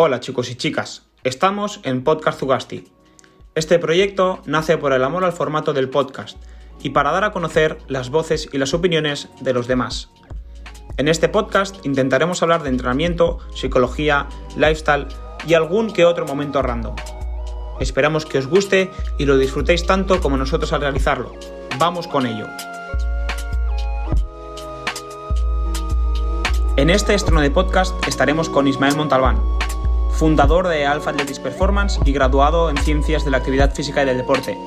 Hola chicos y chicas, estamos en Podcast Zugasti. Este proyecto nace por el amor al formato del podcast y para dar a conocer las voces y las opiniones de los demás. En este podcast intentaremos hablar de entrenamiento, psicología, lifestyle y algún que otro momento random. Esperamos que os guste y lo disfrutéis tanto como nosotros al realizarlo. Vamos con ello. En este estreno de podcast estaremos con Ismael Montalbán, fundador de Alpha Athletics Performance y graduado en Ciencias de la Actividad Física y del Deporte.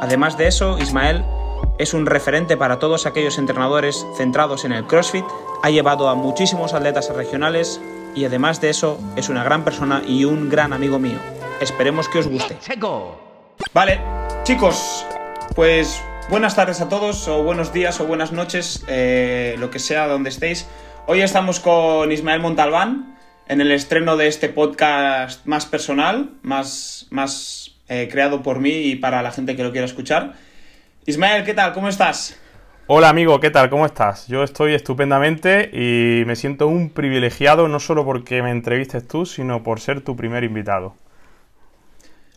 Además de eso, Ismael es un referente para todos aquellos entrenadores centrados en el CrossFit, ha llevado a muchísimos atletas regionales y además de eso es una gran persona y un gran amigo mío. Esperemos que os guste. Vale, chicos, pues buenas tardes a todos o buenos días o buenas noches, eh, lo que sea donde estéis. Hoy estamos con Ismael Montalbán, en el estreno de este podcast más personal, más, más eh, creado por mí y para la gente que lo quiera escuchar. Ismael, ¿qué tal? ¿Cómo estás? Hola amigo, ¿qué tal? ¿Cómo estás? Yo estoy estupendamente y me siento un privilegiado no solo porque me entrevistes tú, sino por ser tu primer invitado.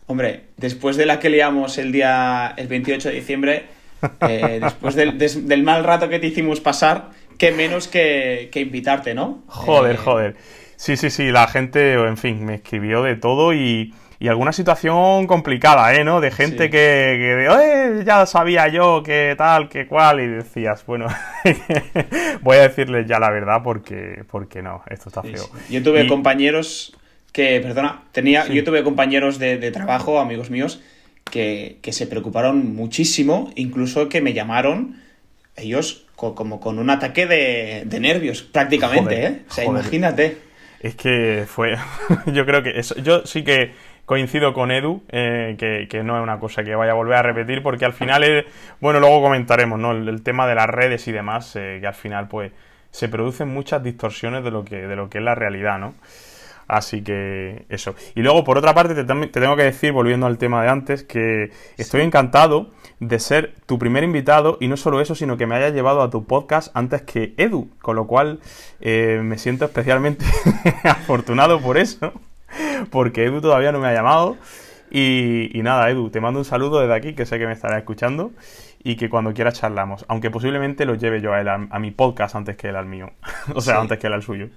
Hombre, después de la que liamos el día el 28 de diciembre, eh, después del, del, mal rato que te hicimos pasar, qué menos que, que invitarte, ¿no? Joder, eh, joder. Sí, sí, sí, la gente, en fin, me escribió de todo y, y alguna situación complicada, ¿eh? ¿no? De gente que, que ya sabía yo que tal, que cual, y decías, bueno, voy a decirles ya la verdad porque, porque no, esto está feo. Yo tuve compañeros que, perdona, tenía, yo tuve compañeros de, de trabajo, amigos míos, que, que, se preocuparon muchísimo, incluso que me llamaron ellos como con un ataque de, de nervios, prácticamente, ¿eh? O sea, imagínate. Es que fue. yo creo que eso. Yo sí que coincido con Edu, eh, que, no es una cosa que vaya a volver a repetir, porque al final, es, bueno, luego comentaremos, ¿no? El, tema de las redes y demás, eh, que al final, pues, se producen muchas distorsiones de lo que, de lo que es la realidad, ¿no? Así que eso. Y luego, por otra parte, te, tengo que decir, volviendo al tema de antes, que estoy encantado de ser tu primer invitado y no solo eso, sino que me hayas llevado a tu podcast antes que Edu, con lo cual eh, me siento especialmente afortunado por eso, porque Edu todavía no me ha llamado. Y, y, nada, Edu, te mando un saludo desde aquí, que sé que me estará escuchando y que cuando quiera charlamos, aunque posiblemente lo lleve yo a, él, a, mi podcast antes que él al mío, o sea, antes que él al suyo.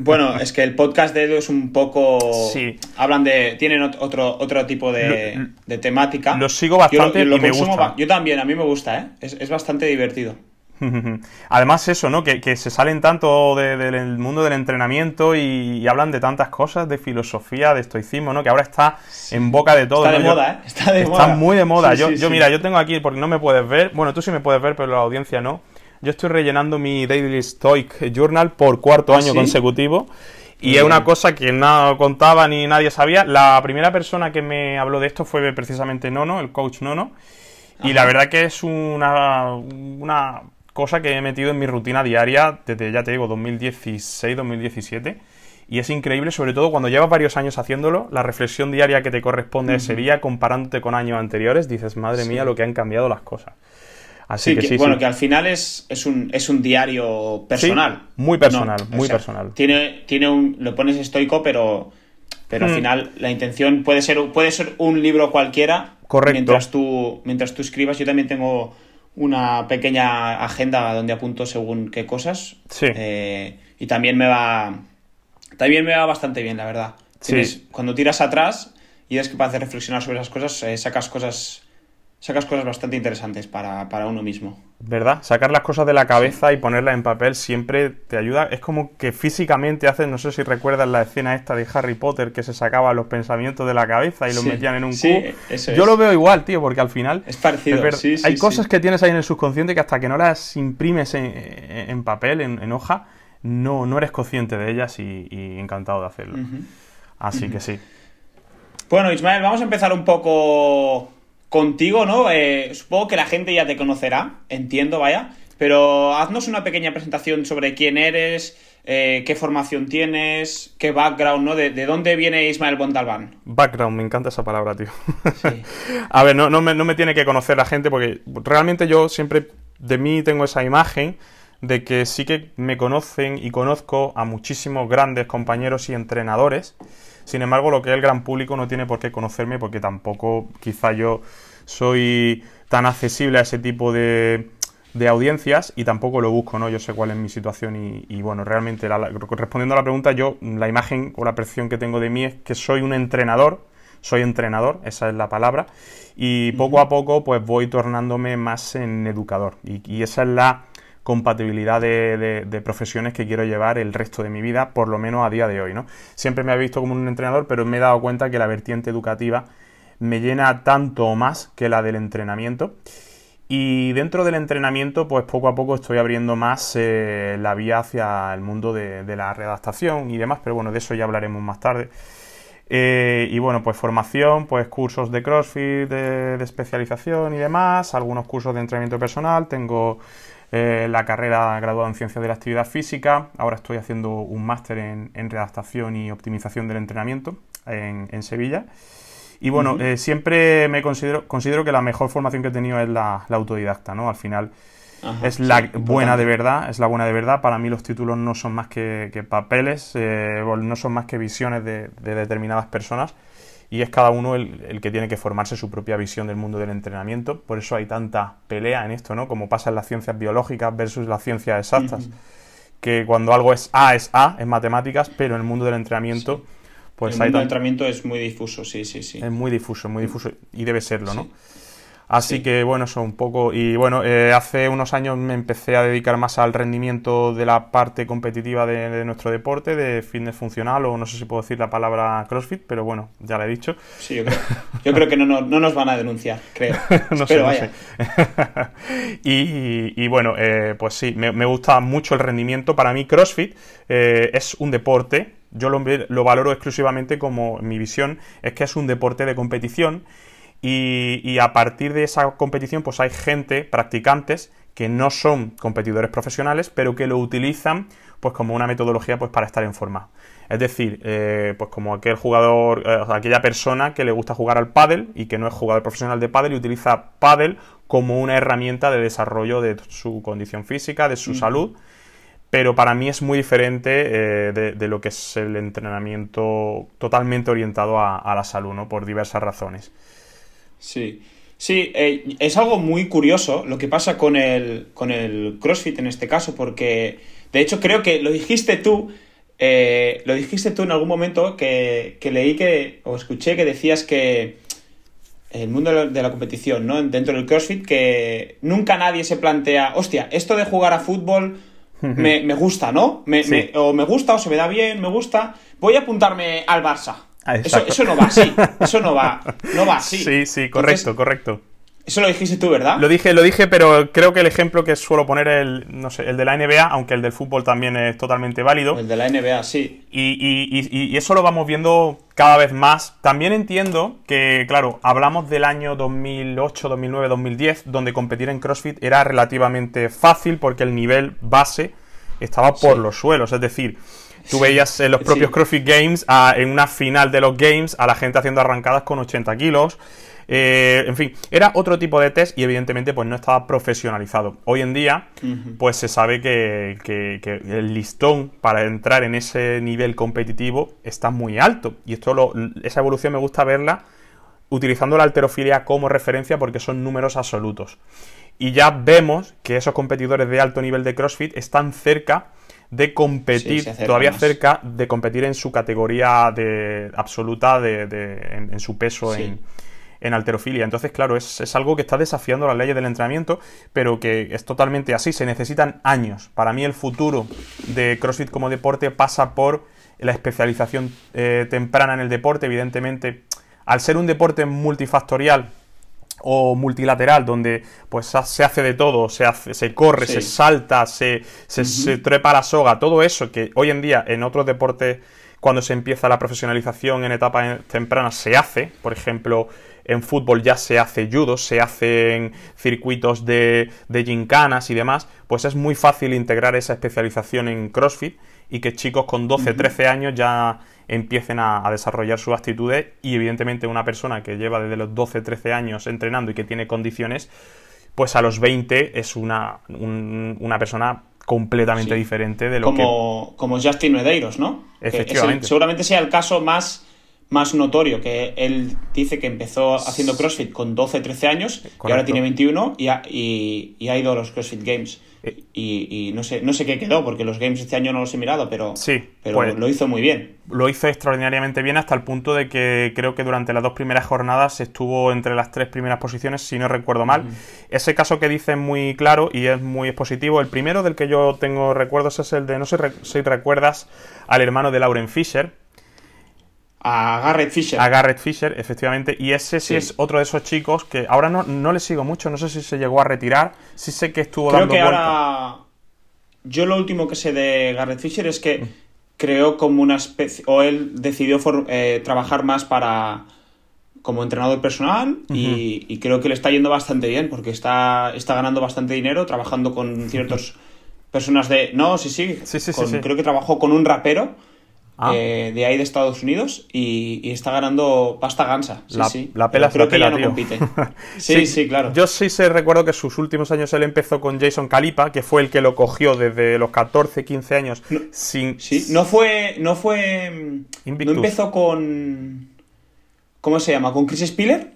Bueno, es que el podcast de Edu es un poco... Sí. Hablan de... Tienen otro, otro tipo de, de temática. Lo sigo bastante y me gusta. Yo también, a mí me gusta, ¿eh? Es, es bastante divertido. Además eso, ¿no? Que, se salen tanto del mundo del entrenamiento y, hablan de tantas cosas, de filosofía, de estoicismo, ¿no? Que ahora está en boca de todo. Está de moda, ¿eh? Está, de está muy de moda. yo, yo mira, yo tengo aquí, porque no me puedes ver, bueno, tú sí me puedes ver, pero la audiencia no. Yo estoy rellenando mi Daily Stoic Journal por cuarto ¿Ah, año consecutivo. Y es una cosa que no contaba ni nadie sabía. La primera persona que me habló de esto fue precisamente Nono, el coach Nono. Y la verdad que es una, una cosa que he metido en mi rutina diaria desde, ya te digo, 2016-2017. Y es increíble, sobre todo cuando llevas varios años haciéndolo, la reflexión diaria que te corresponde ese día, comparándote con años anteriores, dices, madre mía, lo que han cambiado las cosas. Así que, sí, bueno, que al final es, es, un, es un diario personal. muy personal, muy personal. Tiene, tiene un, lo pones estoico, pero, pero al hmm. final la intención puede ser, puede ser un libro cualquiera. Correcto. Mientras tú, mientras tú escribas, yo también tengo una pequeña agenda donde apunto según qué cosas. Sí. Eh, y también me va. También me va bastante bien, la verdad. sí. Cuando tiras atrás y eres capaz de reflexionar sobre esas cosas, eh, sacas cosas sacas cosas bastante interesantes para, uno mismo. ¿Verdad? Sacar las cosas de la cabeza y ponerlas en papel siempre te ayuda. Es como que físicamente haces, no sé si recuerdas la escena esta de Harry Potter que se sacaba los pensamientos de la cabeza y los metían en un sí, cubo. Yo lo veo igual, tío, porque al final... Es parecido, Hay cosas que tienes ahí en el subconsciente que hasta que no las imprimes en, papel, en, hoja, no, no eres consciente de ellas y, encantado de hacerlo. Así que sí. Bueno, Ismael, vamos a empezar un poco contigo, ¿no? Eh, supongo que la gente ya te conocerá, entiendo, vaya, pero haznos una pequeña presentación sobre quién eres, eh, qué formación tienes, qué background, ¿no? De, dónde viene Ismael Bontalbán. Background, me encanta esa palabra, tío. A ver, no, no, me, no me tiene que conocer la gente porque realmente yo siempre de mí tengo esa imagen de que sí que me conocen y conozco a muchísimos grandes compañeros y entrenadores. Sin embargo, lo que es el gran público no tiene por qué conocerme porque tampoco quizá yo soy tan accesible a ese tipo de, de audiencias y tampoco lo busco, ¿no? Yo sé cuál es mi situación y, bueno, realmente respondiendo a la pregunta, yo la imagen o la percepción que tengo de mí es que soy un entrenador, soy entrenador, esa es la palabra, y poco a poco pues voy tornándome más en educador. Y, esa es la compatibilidad de, profesiones que quiero llevar el resto de mi vida, por lo menos a día de hoy, ¿no? Siempre me he visto como un entrenador, pero me he dado cuenta que la vertiente educativa me llena tanto o más que la del entrenamiento y dentro del entrenamiento, pues poco a poco estoy abriendo más eh, la vía hacia el mundo de, la redactación y demás, pero bueno, de eso ya hablaremos más tarde. Eh, y bueno, pues formación, pues cursos de CrossFit, de, especialización y demás, algunos cursos de entrenamiento personal, tengo eh, la carrera graduada en Ciencias de la Actividad Física, ahora estoy haciendo un máster en, redactación y optimización del entrenamiento en Sevilla. Y bueno, eh, siempre me considero, considero que la mejor formación que he tenido es la, autodidacta, ¿no? Al final es la buena de verdad, es la buena de verdad. Para mí los títulos no son más que, papeles, eh, no son más que visiones de, determinadas personas y es cada uno el, que tiene que formarse su propia visión del mundo del entrenamiento. Por eso hay tanta pelea en esto, ¿no? Como pasa en las ciencias biológicas versus las ciencias exactas. Que cuando algo es A es A, en matemáticas, pero en el mundo del entrenamiento pues el entrenamiento es muy difuso, sí, sí, sí. Es muy difuso, muy difuso y debe serlo, ¿no? Así que bueno, eso un poco. Y bueno, eh, hace unos años me empecé a dedicar más al rendimiento de la parte competitiva de, nuestro deporte, de fitness funcional, o no sé si puedo decir la palabra CrossFit, pero bueno, ya la he dicho. Sí, yo creo, yo creo que no, no, nos van a denunciar, creo. no sé, vaya. y, bueno, eh, pues sí, me, gusta mucho el rendimiento. Para mí, CrossFit eh, es un deporte yo lo, valoro exclusivamente como mi visión es que es un deporte de competición y, a partir de esa competición pues hay gente, practicantes, que no son competidores profesionales, pero que lo utilizan pues como una metodología pues para estar en forma. Es decir, eh, pues como aquel jugador, eh, aquella persona que le gusta jugar al pádel y que no es jugador profesional de pádel y utiliza pádel como una herramienta de desarrollo de su condición física, de su salud pero para mí es muy diferente eh, de, lo que es el entrenamiento totalmente orientado a, la salud, ¿no? Por diversas razones. Sí. Sí, eh, es algo muy curioso lo que pasa con el, con el CrossFit en este caso, porque de hecho creo que lo dijiste tú, eh, lo dijiste tú en algún momento que, leí que, o escuché que decías que el mundo de la, de la, competición, ¿no? Dentro del CrossFit, que nunca nadie se plantea, hostia, esto de jugar a fútbol me, gusta, ¿no? Me, o me gusta, o se me da bien, me gusta. Voy a apuntarme al Barça. Ah, eso, eso, no va así. Eso no va, no va así. Sí, sí, correcto, correcto. Eso lo dijiste tú, ¿verdad? Lo dije, lo dije, pero creo que el ejemplo que suelo poner es el, no sé, el de la NBA, aunque el del fútbol también es totalmente válido. El de la NBA, sí. Y, eso lo vamos viendo cada vez más. También entiendo que, claro, hablamos del año 2008, 2009, 2010, donde competir en CrossFit era relativamente fácil porque el nivel base estaba por los suelos. Es decir, Tú veías en los propios CrossFit Games, en una final de los Games, a la gente haciendo arrancadas con 80 kilos. Eh, en fin, era otro tipo de test y evidentemente pues no estaba profesionalizado. Hoy en día pues se sabe que, el listón para entrar en ese nivel competitivo está muy alto y esto lo, esa evolución me gusta verla utilizando la alterofilia como referencia porque son números absolutos. Y ya vemos que esos competidores de alto nivel de CrossFit están cerca de competir, todavía cerca de competir en su categoría de, absoluta de, en, su peso en, en, alterofilia. Entonces, claro, es, algo que está desafiando las leyes del entrenamiento, pero que es totalmente así. Se necesitan años. Para mí el futuro de CrossFit como deporte pasa por la especialización eh, temprana en el deporte. Evidentemente, al ser un deporte multifactorial, o multilateral, donde pues se hace de todo, se, hace, se corre, se salta, se, se, trepa la soga, todo eso que hoy en día en otros deportes, cuando se empieza la profesionalización en etapas tempranas, se hace, por ejemplo, en fútbol ya se hace judo, se hacen circuitos de, de gincanas y demás, pues es muy fácil integrar esa especialización en CrossFit y que chicos con 12, 13 años ya empiecen a, desarrollar sus actitudes y evidentemente una persona que lleva desde los 12, 13 años entrenando y que tiene condiciones, pues a los 20 es una, una persona completamente diferente de lo como, que... Como Justin Medeiros, ¿no? Efectivamente. seguramente sea el caso más más notorio, que él dice que empezó haciendo CrossFit con 12, 13 años y ahora tiene 21 y ha, y, y ha ido a los CrossFit Games. Eh. Y, y, no sé no sé qué quedó, porque los Games este año no los he mirado, pero, sí, pero pues, lo hizo muy bien. Lo hizo extraordinariamente bien hasta el punto de que creo que durante las dos primeras jornadas estuvo entre las tres primeras posiciones, si no recuerdo mal. Ese caso que dice es muy claro y es muy expositivo. El primero del que yo tengo recuerdos es el de, no sé si recuerdas, al hermano de Lauren Fisher, a Garrett Fisher. A Garrett Fisher, efectivamente. Y ese sí, es otro de esos chicos que ahora no, no le sigo mucho, no sé si se llegó a retirar. Sí sé que estuvo Creo dando que ahora. Yo lo último que sé de Garrett Fisher es que creó como una especie. O él decidió eh, trabajar más para. como entrenador personal. y, creo que le está yendo bastante bien porque está, está ganando bastante dinero trabajando con ciertas personas de. No, sí, sí. sí, sí, con, sí Creo que trabajó con un rapero Ah. Eh, de ahí de Estados Unidos y, está ganando pasta gansa. Sí, la, sí. la pela creo la pela, que ya no compite. Sí, sí, claro. Yo sí sé, recuerdo que sus últimos años él empezó con Jason Calipa, que fue el que lo cogió desde los 14, 15 años. No, sin... Sí, no fue. No fue. Invictus. No empezó con. ¿Cómo se llama? ¿Con Chris Spiller?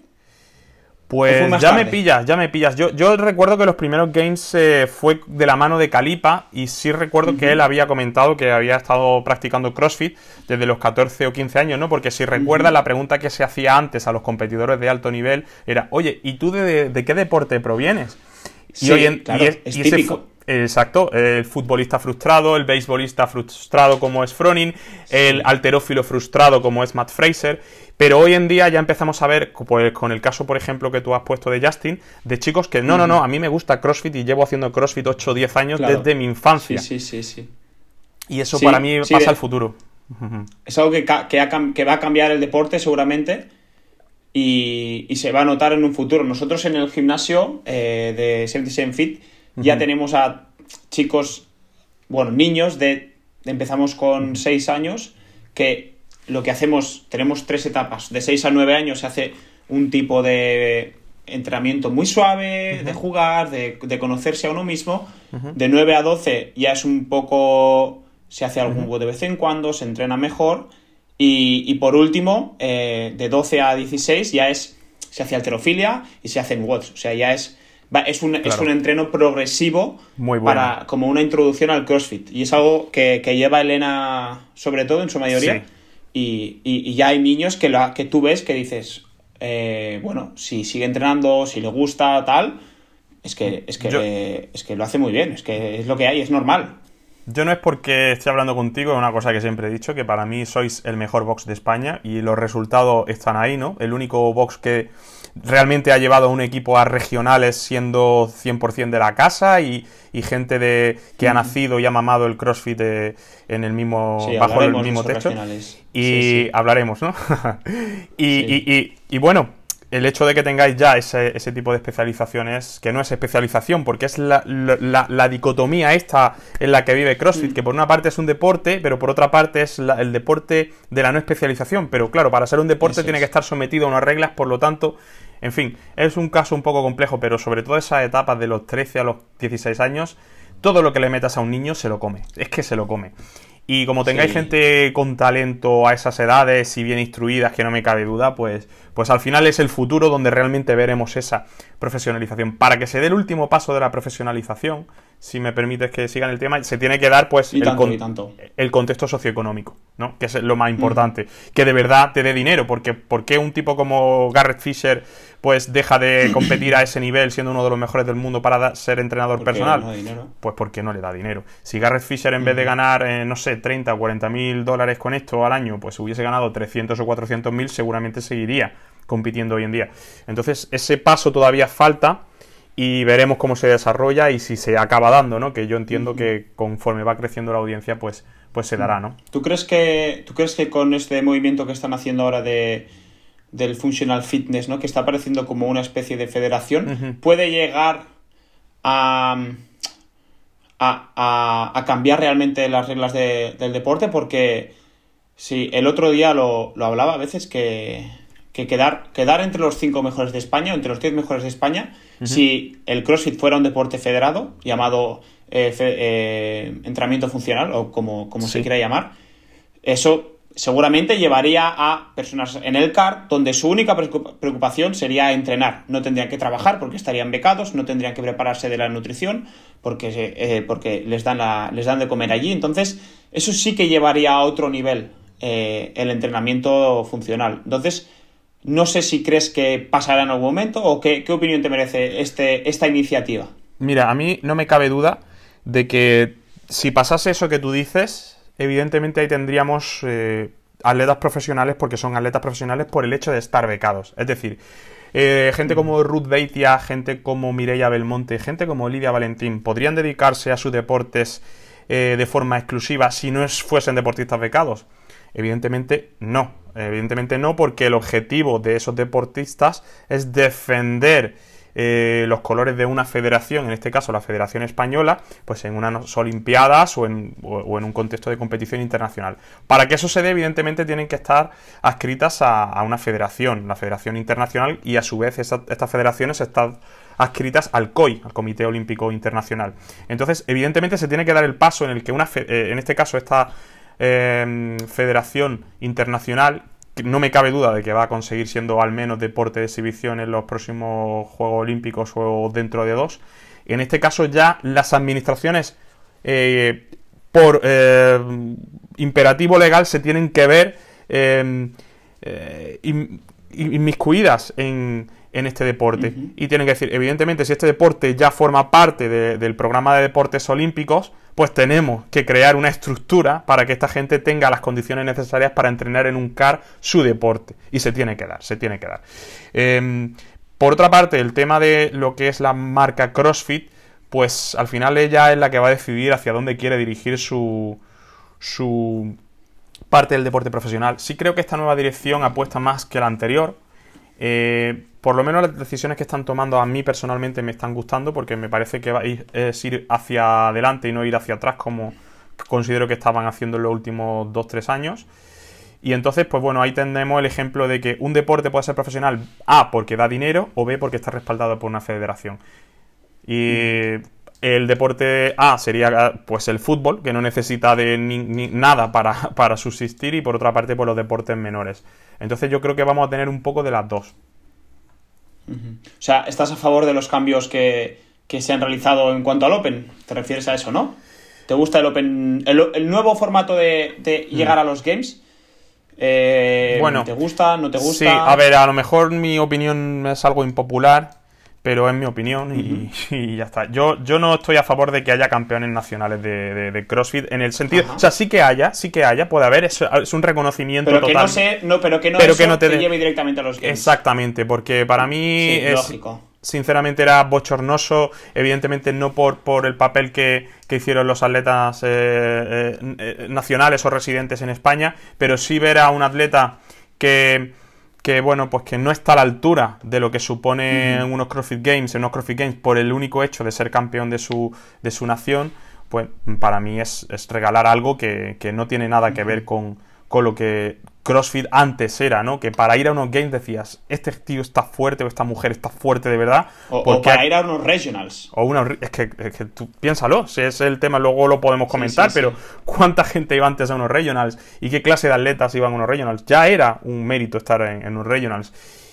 Pues ya tarde? me pillas, ya me pillas. Yo, yo recuerdo que los primeros games eh, fue de la mano de Calipa y sí recuerdo uh -huh. que él había comentado que había estado practicando CrossFit desde los 14 o 15 años, ¿no? Porque si recuerdas, uh -huh. la pregunta que se hacía antes a los competidores de alto nivel era, oye, ¿y tú de, de qué deporte provienes? Sí, y hoy en, claro, y es, es y típico. Exacto, el futbolista frustrado, el beisbolista frustrado como es Froning, sí. el alterófilo frustrado como es Matt Fraser, pero hoy en día ya empezamos a ver, pues con el caso por ejemplo que tú has puesto de Justin, de chicos que no, no, no, a mí me gusta CrossFit y llevo haciendo CrossFit 8 o 10 años claro. desde mi infancia. Sí, sí, sí, sí. Y eso para mí pasa de... al futuro. Es algo que, que, ha, que, va a cambiar el deporte seguramente y, y, se va a notar en un futuro. Nosotros en el gimnasio eh, de 77 Fit ya uh -huh. tenemos a chicos, bueno, niños de, empezamos con 6 años que lo que hacemos, tenemos tres etapas, de 6 a 9 años se hace un tipo de entrenamiento muy suave, uh -huh. de jugar, de, de, conocerse a uno mismo, uh -huh. de 9 a 12 ya es un poco, se hace algún uh -huh. de vez en cuando, se entrena mejor, y, y por último, eh, de 12 a 16 ya es, se hace alterofilia y se hacen watts, o sea, ya es es un, claro. es un entreno progresivo Muy bueno. para como una introducción al CrossFit. Y es algo que, que lleva Elena, sobre todo en su mayoría. Sí. Y, y, y, ya hay niños que, lo, que tú ves que dices, eh, bueno, si sigue entrenando, si le gusta, tal, es que, es, que, Yo... eh, es que lo hace muy bien, es que es lo que hay, es normal. Yo no es porque esté hablando contigo, es una cosa que siempre he dicho, que para mí sois el mejor box de España y los resultados están ahí, ¿no? El único box que realmente ha llevado a un equipo a regionales siendo 100% de la casa y, y gente de que ha nacido y ha mamado el CrossFit de, en el mismo sí, bajo el mismo techo. Y sí. hablaremos, ¿no? y, y, y bueno, el hecho de que tengáis ya ese, ese, tipo de especializaciones, que no es especialización, porque es la, la, la, dicotomía esta en la que vive CrossFit, que por una parte es un deporte, pero por otra parte es la, el deporte de la no especialización. Pero claro, para ser un deporte Eso tiene es. que estar sometido a unas reglas, por lo tanto, en fin, es un caso un poco complejo, pero sobre todo esas etapas de los 13 a los 16 años, todo lo que le metas a un niño se lo come. Es que se lo come. Y como tengáis sí. gente con talento a esas edades y bien instruidas, que no me cabe duda, pues, pues al final es el futuro donde realmente veremos esa profesionalización. Para que se dé el último paso de la profesionalización, si me permites que siga en el tema, se tiene que dar pues el, tanto, con, tanto. el, contexto socioeconómico, ¿no? Que es lo más importante. Mm. Que de verdad te dé dinero, porque ¿por qué un tipo como Garrett Fisher pues deja de competir a ese nivel siendo uno de los mejores del mundo para ser entrenador personal? No pues porque no le da dinero. Si Garrett Fisher en mm. vez de ganar, eh, no sé, 30 o 40 mil dólares con esto al año, pues hubiese ganado 300 o 400 mil, seguramente seguiría compitiendo hoy en día. Entonces, ese paso todavía falta y veremos cómo se desarrolla y si se acaba dando, ¿no? Que yo entiendo uh -huh. que conforme va creciendo la audiencia, pues, pues se dará, ¿no? ¿Tú crees que, tú crees que con este movimiento que están haciendo ahora de del functional fitness, ¿no? Que está apareciendo como una especie de federación, uh -huh. puede llegar a, a, a, a, cambiar realmente las reglas de, del deporte, porque sí, el otro día lo, lo hablaba a veces que, que quedar, quedar entre los cinco mejores de España, entre los 10 mejores de España, uh -huh. si el CrossFit fuera un deporte federado, llamado eh, fe, eh, entrenamiento funcional, o como, como sí. se quiera llamar, eso seguramente llevaría a personas en el CAR donde su única preocupación sería entrenar. No tendrían que trabajar porque estarían becados, no tendrían que prepararse de la nutrición porque, eh, porque les, dan les dan de comer allí. Entonces, eso sí que llevaría a otro nivel eh, el entrenamiento funcional. Entonces, no sé si crees que pasará en algún momento o qué, qué opinión te merece este, esta iniciativa. Mira, a mí no me cabe duda de que si pasase eso que tú dices, evidentemente ahí tendríamos eh, atletas profesionales porque son atletas profesionales por el hecho de estar becados. Es decir, eh, gente como Ruth Beitia, gente como Mireia Belmonte, gente como Lidia Valentín podrían dedicarse a sus deportes eh, de forma exclusiva si no fuesen deportistas becados. Evidentemente no, evidentemente no porque el objetivo de esos deportistas es defender eh, los colores de una federación, en este caso la Federación Española, pues en unas Olimpiadas o en, un contexto de competición internacional. Para que eso se dé, evidentemente tienen que estar adscritas a, una federación, la Federación Internacional, y a su vez estas federaciones están adscritas al COI, al Comité Olímpico Internacional. Entonces, evidentemente se tiene que dar el paso en el que una, eh, en este caso esta eh, Federación Internacional no me cabe duda de que va a conseguir siendo al menos deporte de exhibición en los próximos Juegos Olímpicos o dentro de dos. En este caso ya las administraciones eh, por eh, imperativo legal se tienen que ver em, eh, inmiscuidas en, este deporte. Y tienen que decir, evidentemente, si este deporte ya forma parte del programa de deportes olímpicos, pues tenemos que crear una estructura para que esta gente tenga las condiciones necesarias para entrenar en un CAR su deporte. Y se tiene que dar, se tiene que dar. Em, por otra parte, el tema de lo que es la marca CrossFit, pues al final ella es la que va a decidir hacia dónde quiere dirigir su, su parte del deporte profesional. Sí creo que esta nueva dirección apuesta más que la anterior. Eh, por lo menos las decisiones que están tomando a mí personalmente me están gustando porque me parece que es ir hacia adelante y no ir hacia atrás como considero que estaban haciendo en los últimos 2-3 años. Y entonces, pues bueno, ahí tenemos el ejemplo de que un deporte puede ser profesional A porque da dinero o B porque está respaldado por una federación. Y el deporte A sería pues el fútbol, que no necesita de nada para, para subsistir, y por otra parte, pues los deportes menores. Entonces yo creo que vamos a tener un poco de las dos. O sea, ¿estás a favor de los cambios que, se han realizado en cuanto al Open? ¿Te refieres a eso, no? ¿Te gusta el Open, el, nuevo formato de, llegar a los Games? Eh, bueno, ¿te gusta? ¿No te gusta? Sí, a ver, a lo mejor mi opinión es algo impopular, pero es mi opinión y, ya está. Yo, yo no estoy a favor de que haya campeones nacionales de, CrossFit en el sentido, o sea, sí que haya, sí que haya, puede haber, es, un reconocimiento pero Que no sé, no, pero que no, que no te, lleve directamente a los games. Exactamente, porque para mí es lógico. Sinceramente era bochornoso, evidentemente no por, por el papel que, hicieron los atletas eh, eh, eh, nacionales o residentes en España, pero sí ver a un atleta que que bueno, pues que no está a la altura de lo que supone unos CrossFit Games, unos CrossFit Games, por el único hecho de ser campeón de su, de su nación, pues para mí es, regalar algo que, no tiene nada que ver con, con lo que CrossFit antes era, ¿no? Que para ir a unos games decías, este tío está fuerte o esta mujer está fuerte de verdad. O, para ir a unos regionals. O una, es, que, tú piénsalo, si es el tema, luego lo podemos comentar, pero ¿cuánta gente iba antes a unos regionals? ¿Y qué clase de atletas iban a unos regionals? Ya era un mérito estar en, unos regionals.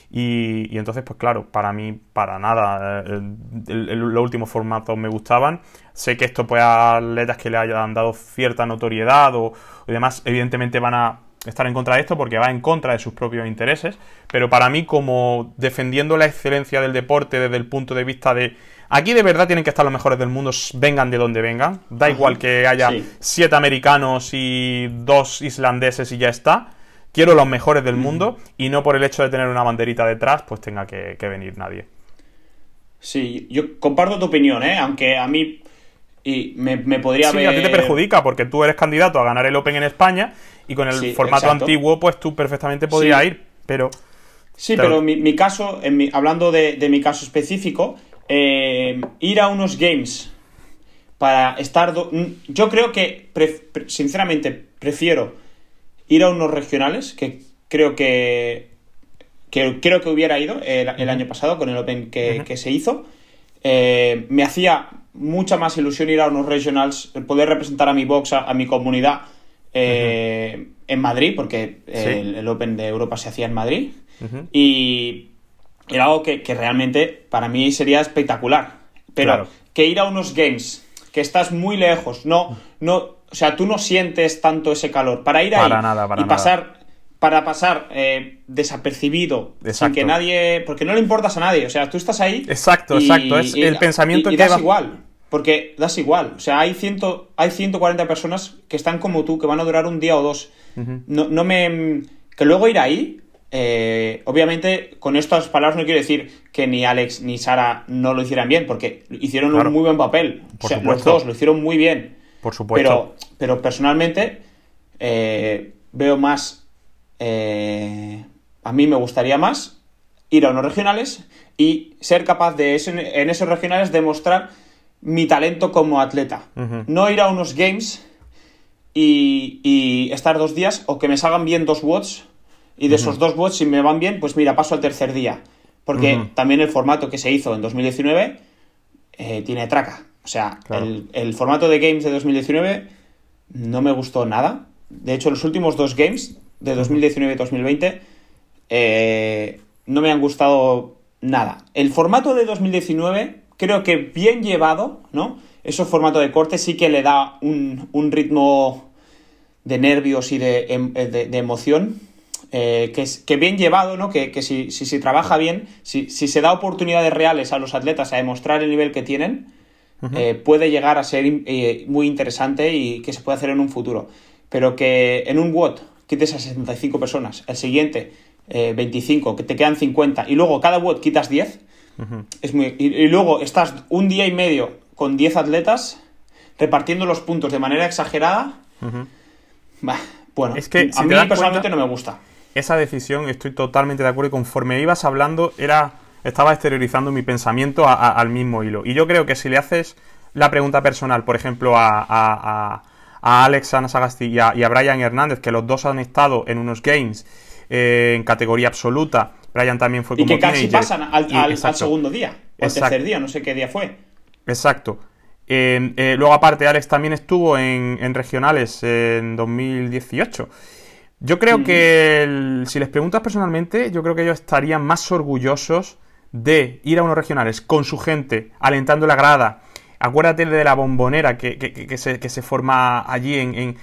Y, entonces, pues claro, para mí, para nada, eh, los últimos formatos me gustaban. Sé que esto, pues, a atletas que le hayan dado cierta notoriedad o demás, evidentemente van a estar en contra de esto porque va en contra de sus propios intereses, pero para mí como defendiendo la excelencia del deporte desde el punto de vista de aquí de verdad tienen que estar los mejores del mundo, vengan de donde vengan, da igual que haya siete americanos y dos islandeses y ya está, quiero los mejores del mundo y no por el hecho de tener una banderita detrás pues tenga que, venir nadie. Sí, yo comparto tu opinión, ¿eh? aunque a mí y me, podría sí, a ti te perjudica porque tú eres candidato a ganar el Open en España y con el formato antiguo, pues tú perfectamente podrías ir, pero... Sí, pero mi, mi caso, en mi, hablando de, mi caso específico, eh, ir a unos games para estar... Yo creo que, sinceramente, prefiero ir a unos regionales, que creo que, que creo que hubiera ido el, año pasado con el Open que, se hizo. Eh, me hacía mucha más ilusión ir a unos regionals, poder representar a mi box, a mi comunidad, eh, en Madrid, porque el, Open de Europa se hacía en Madrid. Y era algo que, realmente para mí sería espectacular. Pero que ir a unos games, que estás muy lejos, no, no, o sea, tú no sientes tanto ese calor. Para ir ahí y pasar, para pasar eh, desapercibido, sin que nadie, porque no le importas a nadie, o sea, tú estás ahí. Exacto, exacto, es el pensamiento que das igual. Porque das igual. O sea, hay, ciento, hay 140 personas que están como tú, que van a durar un día o dos. no, no me. Que luego ir ahí eh, obviamente, con estas palabras no quiero decir que ni Alex ni Sara no lo hicieran bien, porque hicieron un muy buen papel. o sea, los dos lo hicieron muy bien. Por supuesto. Pero, pero personalmente eh, veo más. Eh, a mí me gustaría más ir a unos regionales y ser capaz de en esos regionales demostrar mi talento como atleta. No ir a unos games y, y, estar dos días o que me salgan bien dos watts y de esos dos bots, si me van bien, pues mira, paso al tercer día. Porque también el formato que se hizo en 2019 eh, tiene traca. O sea, el, formato de games de 2019 no me gustó nada. De hecho, los últimos dos games de 2019 y 2020 eh, no me han gustado nada. El formato de 2019 creo que bien llevado, ¿no? Ese formato de corte sí que le da un, ritmo de nervios y de, em, de emoción eh, que, que, bien llevado, ¿no? Que, si, si, trabaja bien, si, se da oportunidades reales a los atletas a demostrar el nivel que tienen, eh, puede llegar a ser eh, muy interesante y que se puede hacer en un futuro. Pero que en un WOT quites a 75 personas, el siguiente 25, que te quedan 50, y luego cada WOT quitas 10, es muy, y, luego estás un día y medio con 10 atletas repartiendo los puntos de manera exagerada. bueno, es que, a mí personalmente no me gusta esa decisión estoy totalmente de acuerdo y conforme ibas hablando era estaba exteriorizando mi pensamiento al mismo hilo. Y yo creo que si le haces la pregunta personal, por ejemplo, a, a, a Alex Anasagasti y, a, Brian Hernández, que los dos han estado en unos games eh, en categoría absoluta, Brian también fue como Y que casi pasan al, segundo día, o al tercer día, no sé qué día fue. Exacto. Eh, luego aparte Alex también estuvo en, en regionales en 2018 yo creo que si les preguntas personalmente, yo creo que ellos estarían más orgullosos de ir a unos regionales con su gente, alentando la grada. Acuérdate de la bombonera que, que, se, forma allí en, en,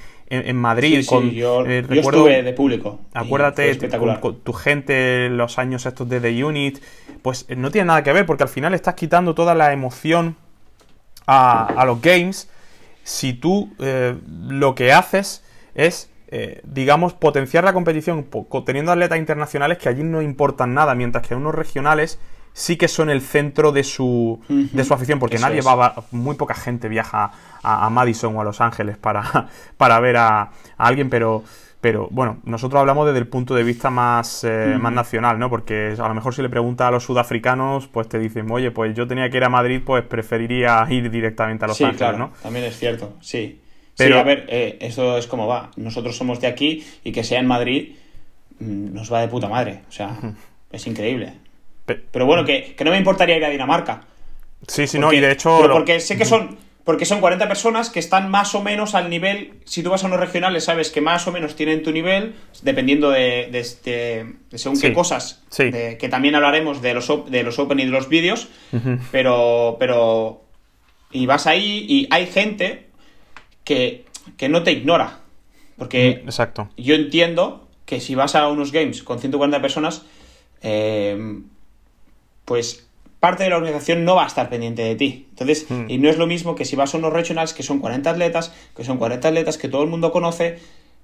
Madrid. con, yo, eh, estuve de público. Acuérdate con, tu gente, los años estos de The Unit. Pues eh, no tiene nada que ver porque al final estás quitando toda la emoción a, los games si tú eh, lo que haces es eh, digamos, potenciar la competición teniendo atletas internacionales que allí no importan nada, mientras que unos regionales sí que son el centro de su, de su afición, porque nadie va, muy poca gente viaja a, Madison o a Los Ángeles para, para ver a, alguien, pero, pero bueno, nosotros hablamos desde el punto de vista más, eh, más nacional, ¿no? Porque a lo mejor si le preguntas a los sudafricanos, pues te dicen, oye, pues yo tenía que ir a Madrid, pues preferiría ir directamente a Los Ángeles, ¿no? También es cierto, sí. Pero, a ver, eh, eso es como va. Nosotros somos de aquí y que sea en Madrid mm, nos va de puta madre. O sea, es increíble. Pero bueno, que, no me importaría ir a Dinamarca. Sí, sí, no, y de hecho... porque sé que son... Porque son 40 personas que están más o menos al nivel. Si tú vas a unos regionales, sabes que más o menos tienen tu nivel, dependiendo de, de, este, según qué cosas. Sí. que también hablaremos de los, de los Open y de los vídeos. Pero. Pero. Y vas ahí y hay gente que, no te ignora. Porque mm, Exacto. yo entiendo que si vas a unos games con 140 personas, eh, pues parte de la organización no va a estar pendiente de ti. Entonces, mm. y no es lo mismo que si vas a unos regionals que son 40 atletas, que son 40 atletas que todo el mundo conoce.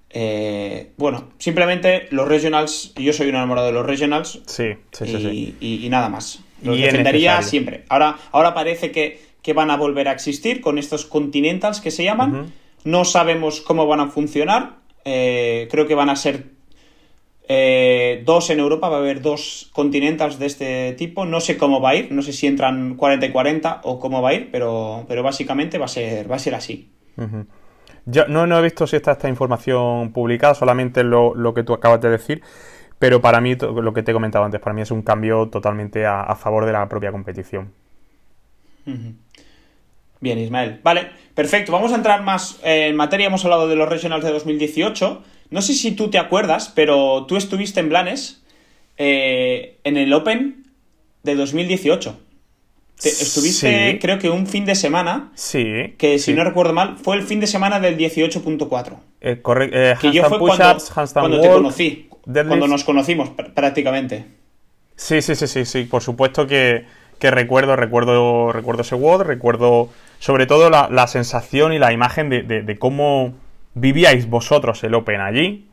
Eh, bueno, simplemente los regionals, yo soy un enamorado de los regionals. Sí, sí, sí. Y, nada más. Los defendería siempre. Ahora, ahora parece que que van a volver a existir con estos continentals que se llaman. No sabemos cómo van a funcionar. Eh, creo que van a ser eh, dos en Europa, va a haber dos continentals de este tipo. No sé cómo va a ir, no sé si entran 40 y 40 o cómo va a ir, pero, pero básicamente va a ser, va a ser así. Yo no, no, he visto si está esta información publicada, solamente lo, lo, que tú acabas de decir. Pero para mí, lo que te he comentado antes, para mí es un cambio totalmente a, favor de la propia competición. Bien, Ismael. Vale, perfecto. Vamos a entrar más en materia. Hemos hablado de los regionals de 2018. No sé si tú te acuerdas, pero tú estuviste en Blanes eh, en el Open de 2018. estuviste, creo que un fin de semana. Sí. Que si no recuerdo mal, fue el fin de semana del 18.4. Eh, eh, que yo fue cuando, cuando te conocí. Cuando nos conocimos prácticamente. Sí, sí, sí, sí, sí. Por supuesto que, recuerdo, recuerdo, recuerdo ese WOD, recuerdo sobre todo la, sensación y la imagen de, cómo vivíais vosotros el Open allí.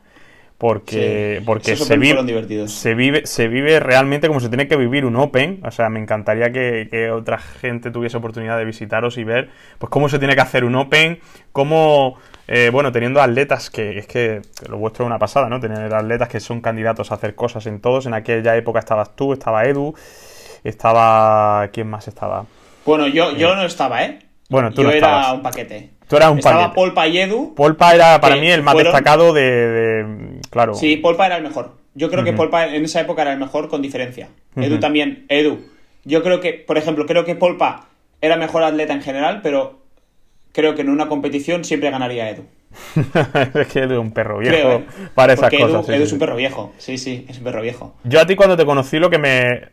Porque, porque se, vive, se, vive, se vive realmente como se tiene que vivir un Open. O sea, me encantaría que, otra gente tuviese oportunidad de visitaros y ver pues cómo se tiene que hacer un Open, cómo, eh, bueno, teniendo atletas que es que lo vuestro es una pasada, ¿no? Tener atletas que son candidatos a hacer cosas en todos. En aquella época estabas tú, estaba Edu, estaba... ¿Quién más estaba? Bueno, yo, yo eh, no estaba, ¿eh? Bueno, tú yo era un paquete. Tú eras un Estaba Polpa y Edu. Polpa era para mí el más destacado de, Claro. Sí, Polpa era el mejor. Yo creo que Polpa en esa época era el mejor con diferencia. Edu también. Edu. Yo creo que, por ejemplo, creo que Polpa era mejor atleta en general, pero creo que en una competición siempre ganaría Edu. es que Edu es un perro viejo ¿eh? para esas cosas. Edu, es un perro viejo, sí, sí, es un perro viejo. Yo a ti cuando te conocí lo que me,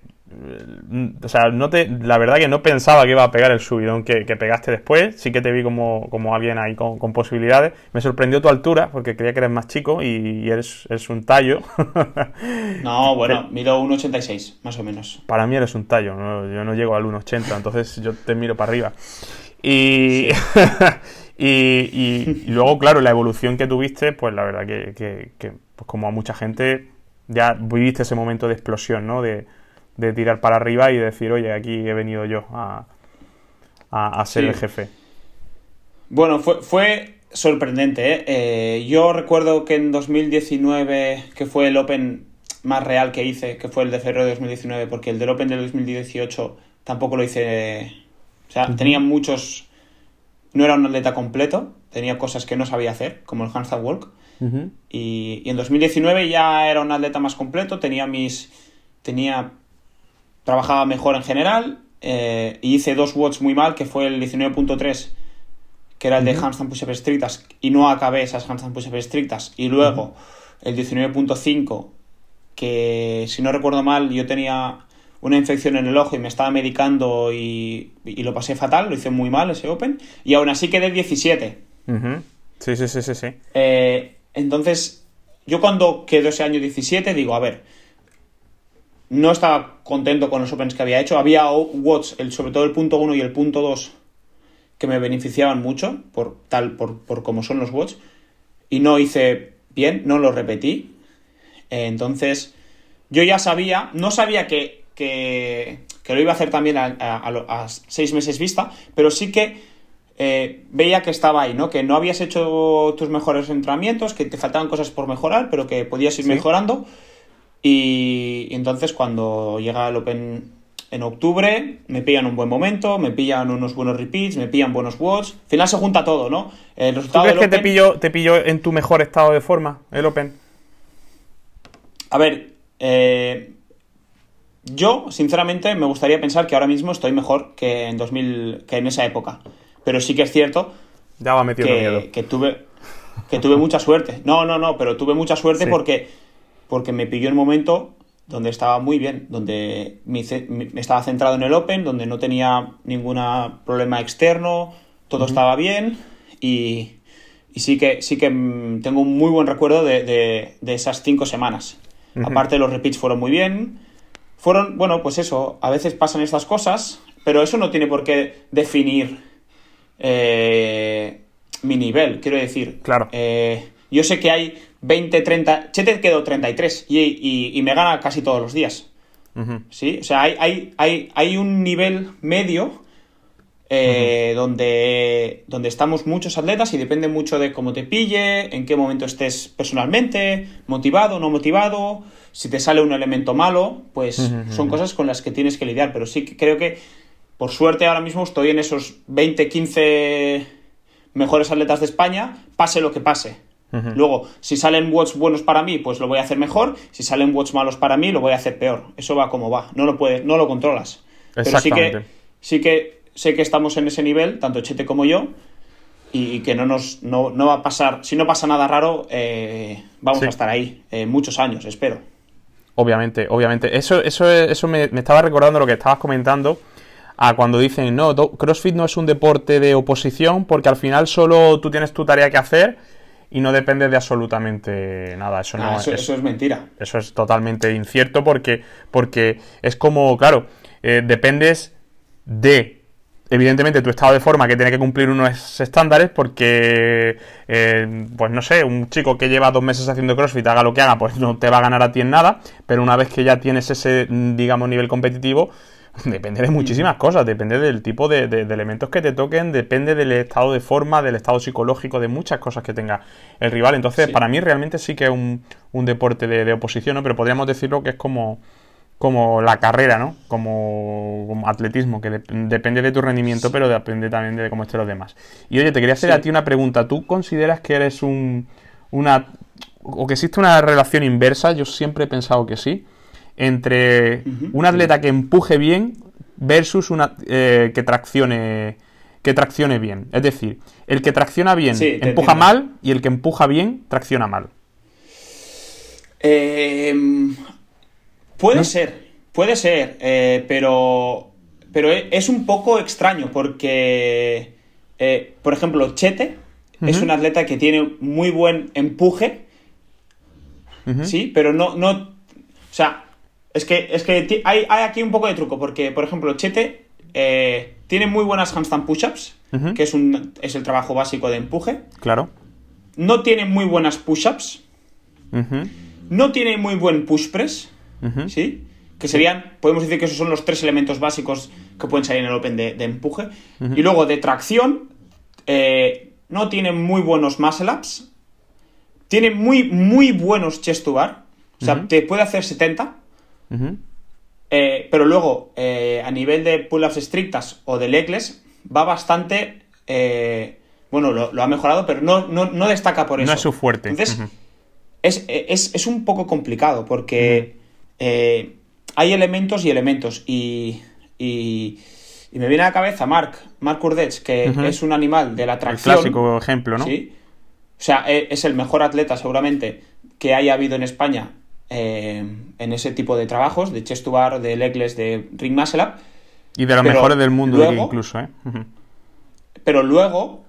o sea, no te, la verdad que no pensaba que iba a pegar el subidón que, pegaste después. Sí que te vi como, como alguien ahí con, posibilidades. Me sorprendió tu altura, porque creía que eres más chico y, eres, un tallo. no, bueno, mido 1,86, más o menos. Para mí eres un tallo, yo no llego al 1,80, entonces yo te miro para arriba. Y, y, luego, claro, la evolución que tuviste, pues la verdad que, pues como a mucha gente, ya viviste ese momento de explosión, ¿no? De, de tirar para arriba y decir, oye, aquí he venido yo a, a, ser el jefe. Bueno, fue, fue sorprendente. ¿eh? ¿eh? yo recuerdo que en 2019, que fue el Open más real que hice, que fue el de febrero de 2019, porque el del Open de 2018 tampoco lo hice. O sea, tenía muchos. No era un atleta completo, tenía cosas que no sabía hacer, como el handstand walk. y, y, en 2019 ya era un atleta más completo, tenía mis. Tenía trabajaba mejor en general eh, y hice dos watts muy mal, que fue el 19.3, que era el de handstand push-up estrictas, y no acabé esas handstand push-up estrictas, y luego el 19.5, que si no recuerdo mal, yo tenía una infección en el ojo y me estaba medicando y, lo pasé fatal, lo hice muy mal ese Open, y aún así quedé el 17. Sí, sí, sí, sí. sí. Eh, entonces, yo cuando quedo ese año 17 digo, a ver, no estaba contento con los Opens que había hecho. Había watts, el, sobre todo el punto 1 y el punto 2, que me beneficiaban mucho por tal, por, por como son los watts. Y no hice bien, no lo repetí. entonces, yo ya sabía, no sabía que, que, lo iba a hacer también a, seis meses vista, pero sí que eh, veía que estaba ahí, ¿no? Que no habías hecho tus mejores entrenamientos, que te faltaban cosas por mejorar, pero que podías ir mejorando. Y, entonces cuando llega el Open en octubre, me pillan un buen momento, me pillan unos buenos repeats, me pillan buenos watts. Al final se junta todo, ¿no? El resultado ¿Tú crees que te pilló, te pilló en tu mejor estado de forma el Open? A ver, eh, yo, sinceramente, me gustaría pensar que ahora mismo estoy mejor que en 2000, que en esa época. Pero sí que es cierto ya va que, que tuve que tuve mucha suerte. No, no, no, pero tuve mucha suerte porque porque me pilló en un momento donde estaba muy bien, donde me, estaba centrado en el Open, donde no tenía ningún problema externo, todo estaba bien y, sí, que, sí que mm, tengo un muy buen recuerdo de, esas cinco semanas. Aparte los repeats fueron muy bien. Fueron, bueno, pues eso, a veces pasan estas cosas, pero eso no tiene por qué definir eh, mi nivel, quiero decir. Claro. Eh, yo sé que hay 20, 30. Chete quedó 33 y, y, me gana casi todos los días. ¿Sí? O sea, hay, hay, hay, hay un nivel medio eh, donde, donde estamos muchos atletas y depende mucho de cómo te pille, en qué momento estés personalmente, motivado, no motivado. Si te sale un elemento malo, pues son cosas con las que tienes que lidiar. Pero sí que creo que, por suerte, ahora mismo estoy en esos 20, 15 mejores atletas de España, pase lo que pase. Luego, si salen watts buenos para mí, pues lo voy a hacer mejor. Si salen watts malos para mí, lo voy a hacer peor. Eso va como va. No lo puedes, no lo controlas. Pero sí que, sí que sé que estamos en ese nivel, tanto Chete como yo. y, que no nos no, va a pasar, si no pasa nada raro, eh, vamos a estar ahí eh, muchos años, espero. Obviamente, obviamente. Eso, eso, eso me, estaba recordando lo que estabas comentando a cuando dicen, no, CrossFit no es un deporte de oposición porque al final solo tú tienes tu tarea que hacer y no depende de absolutamente nada. Eso, no, ah, eso, es, mentira. Eso es totalmente incierto porque, porque es como, claro, eh, dependes de evidentemente tu estado de forma que tiene que cumplir unos estándares porque, eh, pues no sé, un chico que lleva dos meses haciendo CrossFit, haga lo que haga, pues no te va a ganar a ti en nada, pero una vez que ya tienes ese, digamos, nivel competitivo, depende de muchísimas cosas, depende del tipo de, elementos que te toquen, depende del estado de forma, del estado psicológico, de muchas cosas que tenga el rival. Entonces, para mí realmente sí que es un, un deporte de, de, oposición, ¿no? pero podríamos decirlo que es como como la carrera, ¿no? Como, atletismo, que depende de tu rendimiento, pero depende también de cómo estén los demás. Y oye, te quería hacer a ti una pregunta. ¿Tú consideras que eres un, una... o que existe una relación inversa? Yo siempre he pensado que sí. Entre un atleta que empuje bien versus una eh, que traccione que traccione bien. Es decir, el que tracciona bien empuja mal y el que empuja bien tracciona mal. Eh, Puede ser, puede ser, eh, pero, pero e, es un poco extraño porque, eh, por ejemplo, Chete es un atleta que tiene muy buen empuje, sí, pero no, no, o sea, es que, es que hay, aquí un poco de truco porque, por ejemplo, Chete eh, tiene muy buenas handstand push-ups, que es, un, es el trabajo básico de empuje. Claro. No tiene muy buenas push-ups. No tiene muy buen push press. ¿sí? Que serían, podemos decir que esos son los tres elementos básicos que pueden salir en el Open de, empuje. Y luego de tracción, eh, no tiene muy buenos muscle ups, tiene muy, muy buenos chest to bar, o sea, te puede hacer 70, eh, pero luego eh, a nivel de pull-ups estrictas o de legless va bastante... bueno, lo, ha mejorado, pero no, no, destaca por eso. No es su fuerte. Entonces, es, un poco complicado porque eh, hay elementos y elementos. Y, y, me viene a la cabeza Mark, Mark Urdech, que es un animal de la tracción. El clásico ejemplo, ¿no? Sí. O sea, e, es el mejor atleta seguramente que haya habido en España eh, en ese tipo de trabajos, de chest to bar, de legless, de ring muscle up. Y de los mejores del mundo incluso, ¿eh? Pero luego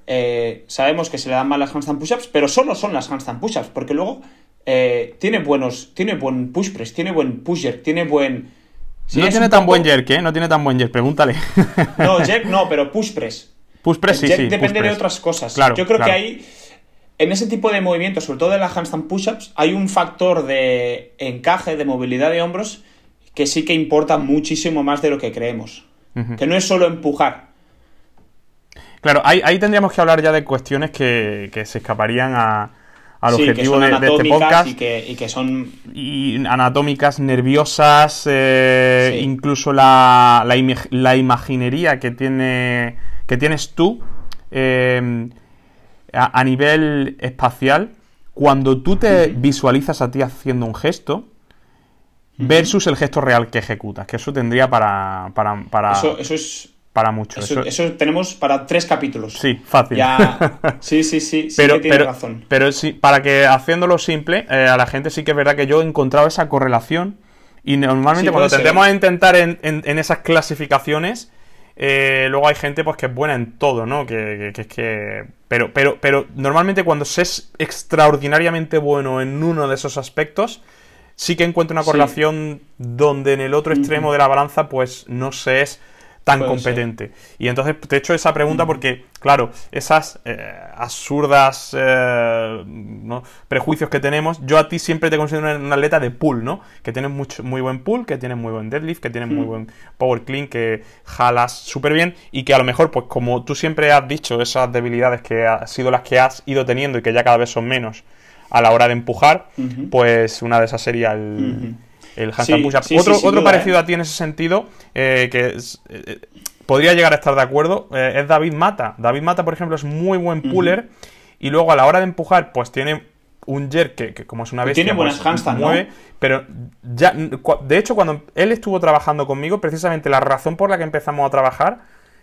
sabemos que se le dan mal las handstand push-ups, pero solo son las handstand push-ups, porque luego eh, tiene buenos, tiene buen push press, tiene buen pusher, tiene buen... no tiene tan buen jerk, ¿eh? No tiene tan buen jerk, pregúntale. no, jerk no, pero push press. Push press, sí, sí. depende de otras cosas. Yo creo que hay, en ese tipo de movimientos, sobre todo en las handstand push-ups, hay un factor de encaje, de movilidad de hombros, que sí que importa muchísimo más de lo que creemos. Que no es solo empujar. Claro, ahí, ahí, tendríamos que hablar ya de cuestiones que se escaparían a, al objetivo de, este podcast. Y que, son. Y anatómicas, nerviosas, eh, incluso la, la, imaginería que, tiene, que tienes tú eh, a, nivel espacial. Cuando tú te visualizas a ti haciendo un gesto, versus el gesto real que ejecutas, que eso tendría para... para, para... Eso, eso, es para mucho. Eso, tenemos para tres capítulos. Sí, fácil. Sí, sí, sí, pero, tiene razón. Pero sí, para que haciéndolo simple, eh, a la gente sí que es verdad que yo he encontrado esa correlación. Y normalmente cuando tendemos a intentar en, esas clasificaciones, eh, luego hay gente pues que es buena en todo, ¿no? Que, es que. Pero, pero, pero normalmente cuando se es extraordinariamente bueno en uno de esos aspectos, sí que encuentro una correlación donde en el otro extremo de la balanza, pues no se es tan competente. Y entonces te he hecho esa pregunta mm. porque, claro, esas eh, absurdas eh, prejuicios que tenemos, yo a ti siempre te considero un atleta de pull, ¿no? Que tienes mucho, muy buen pull, que tienes muy buen deadlift, que tienes muy mm. buen power clean, que jalas súper bien y que a lo mejor, pues como tú siempre has dicho, esas debilidades que han sido las que has ido teniendo y que ya cada vez son menos a la hora de empujar, pues una de esas sería el el handstand otro otro parecido ¿eh? a ti en ese sentido, eh, que eh, podría llegar a estar de acuerdo, es David Mata. David Mata, por ejemplo, es muy buen puller y luego a la hora de empujar, pues tiene un jerk que, como es una bestia, tiene buenas pues, mueve, pero ya, de hecho, cuando él estuvo trabajando conmigo, precisamente la razón por la que empezamos a trabajar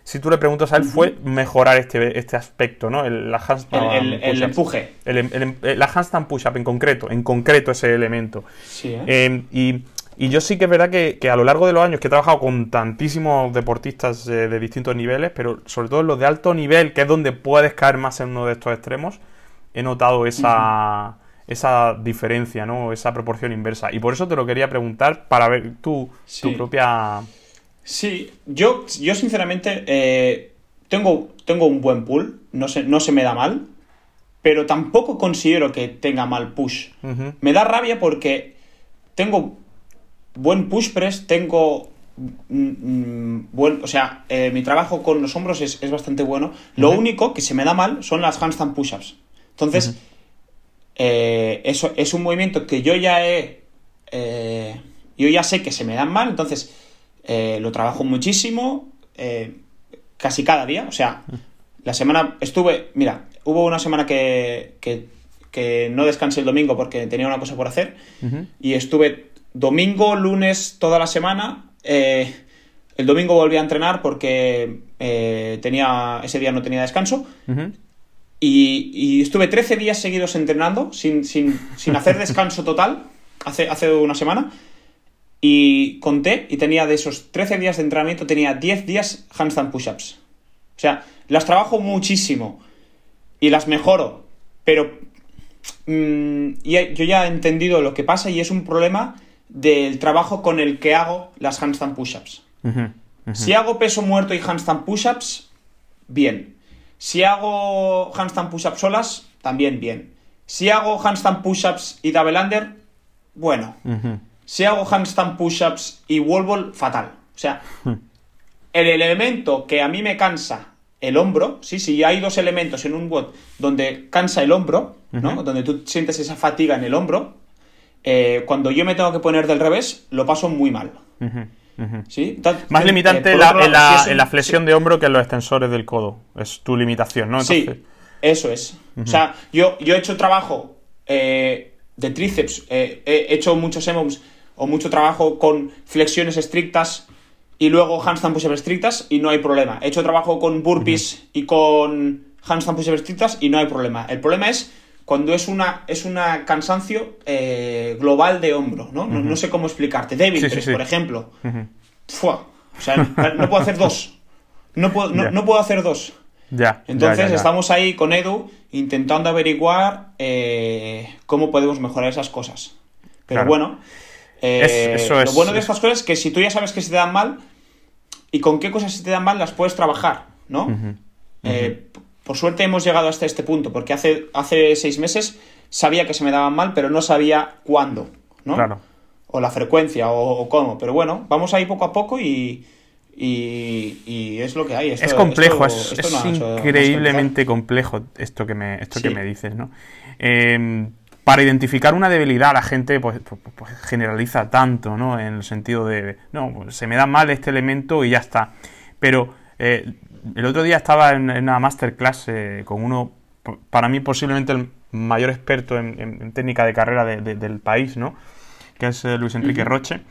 si tú le preguntas a él, fue mejorar este, este aspecto, ¿no? El, la handstand el, el, empuje. El, la handstand push-up en concreto, en concreto ese elemento. Sí, ¿eh? Em, y, y, yo sí que es verdad que, que, a lo largo de los años que he trabajado con tantísimos deportistas eh, de distintos niveles, pero sobre todo los de alto nivel, que es donde puedes caer más en uno de estos extremos, he notado esa... esa diferencia, ¿no? Esa proporción inversa. Y por eso te lo quería preguntar para ver tu, tu propia Sí, yo, yo sinceramente eh, tengo, tengo un buen pull, no se, no se me da mal, pero tampoco considero que tenga mal push. Me da rabia porque tengo buen push press, tengo mm, mm, buen, o sea, eh, mi trabajo con los hombros es, bastante bueno. Lo único que se me da mal son las handstand push-ups. Entonces, eh, eso es un movimiento que yo ya he... yo ya sé que se me dan mal, entonces eh, lo trabajo muchísimo, eh, casi cada día. O sea, la semana estuve, mira, hubo una semana que, que, no descansé el domingo porque tenía una cosa por hacer y estuve domingo, lunes, toda la semana. Eh, el domingo volví a entrenar porque tenía ese día no tenía descanso. y, y, estuve 13 días seguidos entrenando sin, sin, sin hacer descanso total hace, hace una semana. Y conté y tenía de esos 13 días de entrenamiento, tenía 10 días handstand push-ups. O sea, las trabajo muchísimo y las mejoro, pero mm, yo ya he entendido lo que pasa y es un problema del trabajo con el que hago las handstand push-ups. Si hago peso muerto y handstand push-ups, bien. Si hago handstand push-ups solas, también bien. Si hago handstand push-ups y double under, bueno. Si hago handstand push-ups y wall ball, fatal. O sea, hmm. el elemento que a mí me cansa el hombro, sí, si hay dos elementos en un WOD donde cansa el hombro, ¿no? Donde tú sientes esa fatiga en el hombro, eh, cuando yo me tengo que poner del revés, lo paso muy mal. ¿Sí? Más limitante en, la, flexión de hombro que en los extensores del codo. Es tu limitación, ¿no? Sí, eso es. O sea, yo, yo he hecho trabajo eh, de tríceps, eh, he hecho muchos EMOMs o mucho trabajo con flexiones estrictas y luego handstand push-up estrictas y no hay problema. He hecho trabajo con burpees y con handstand push-up estrictas y no hay problema. El problema es cuando es una es una cansancio eh, global de hombro, ¿no? ¿no? sé cómo explicarte. David, por ejemplo. O sea, no puedo hacer dos. No puedo, no, puedo hacer dos. Ya. Entonces estamos ahí con Edu intentando averiguar eh, cómo podemos mejorar esas cosas. Pero bueno, eh, lo bueno de estas cosas es que si tú ya sabes que se te dan mal y con qué cosas se te dan mal las puedes trabajar, ¿no? Eh, por suerte hemos llegado hasta este punto, porque hace, hace seis meses sabía que se me daban mal, pero no sabía cuándo, ¿no? Claro. O la frecuencia o, cómo. Pero bueno, vamos ahí poco a poco y, y, es lo que hay. es complejo, es, increíblemente complejo esto que me, esto que me dices, ¿no? Eh, para identificar una debilidad la gente pues, pues, pues, generaliza tanto, ¿no? En el sentido de, no, pues, se me da mal este elemento y ya está. Pero eh, el otro día estaba en, una masterclass eh, con uno, para mí posiblemente el mayor experto en, técnica de carrera del país, ¿no? Que es eh, Luis Enrique Roche.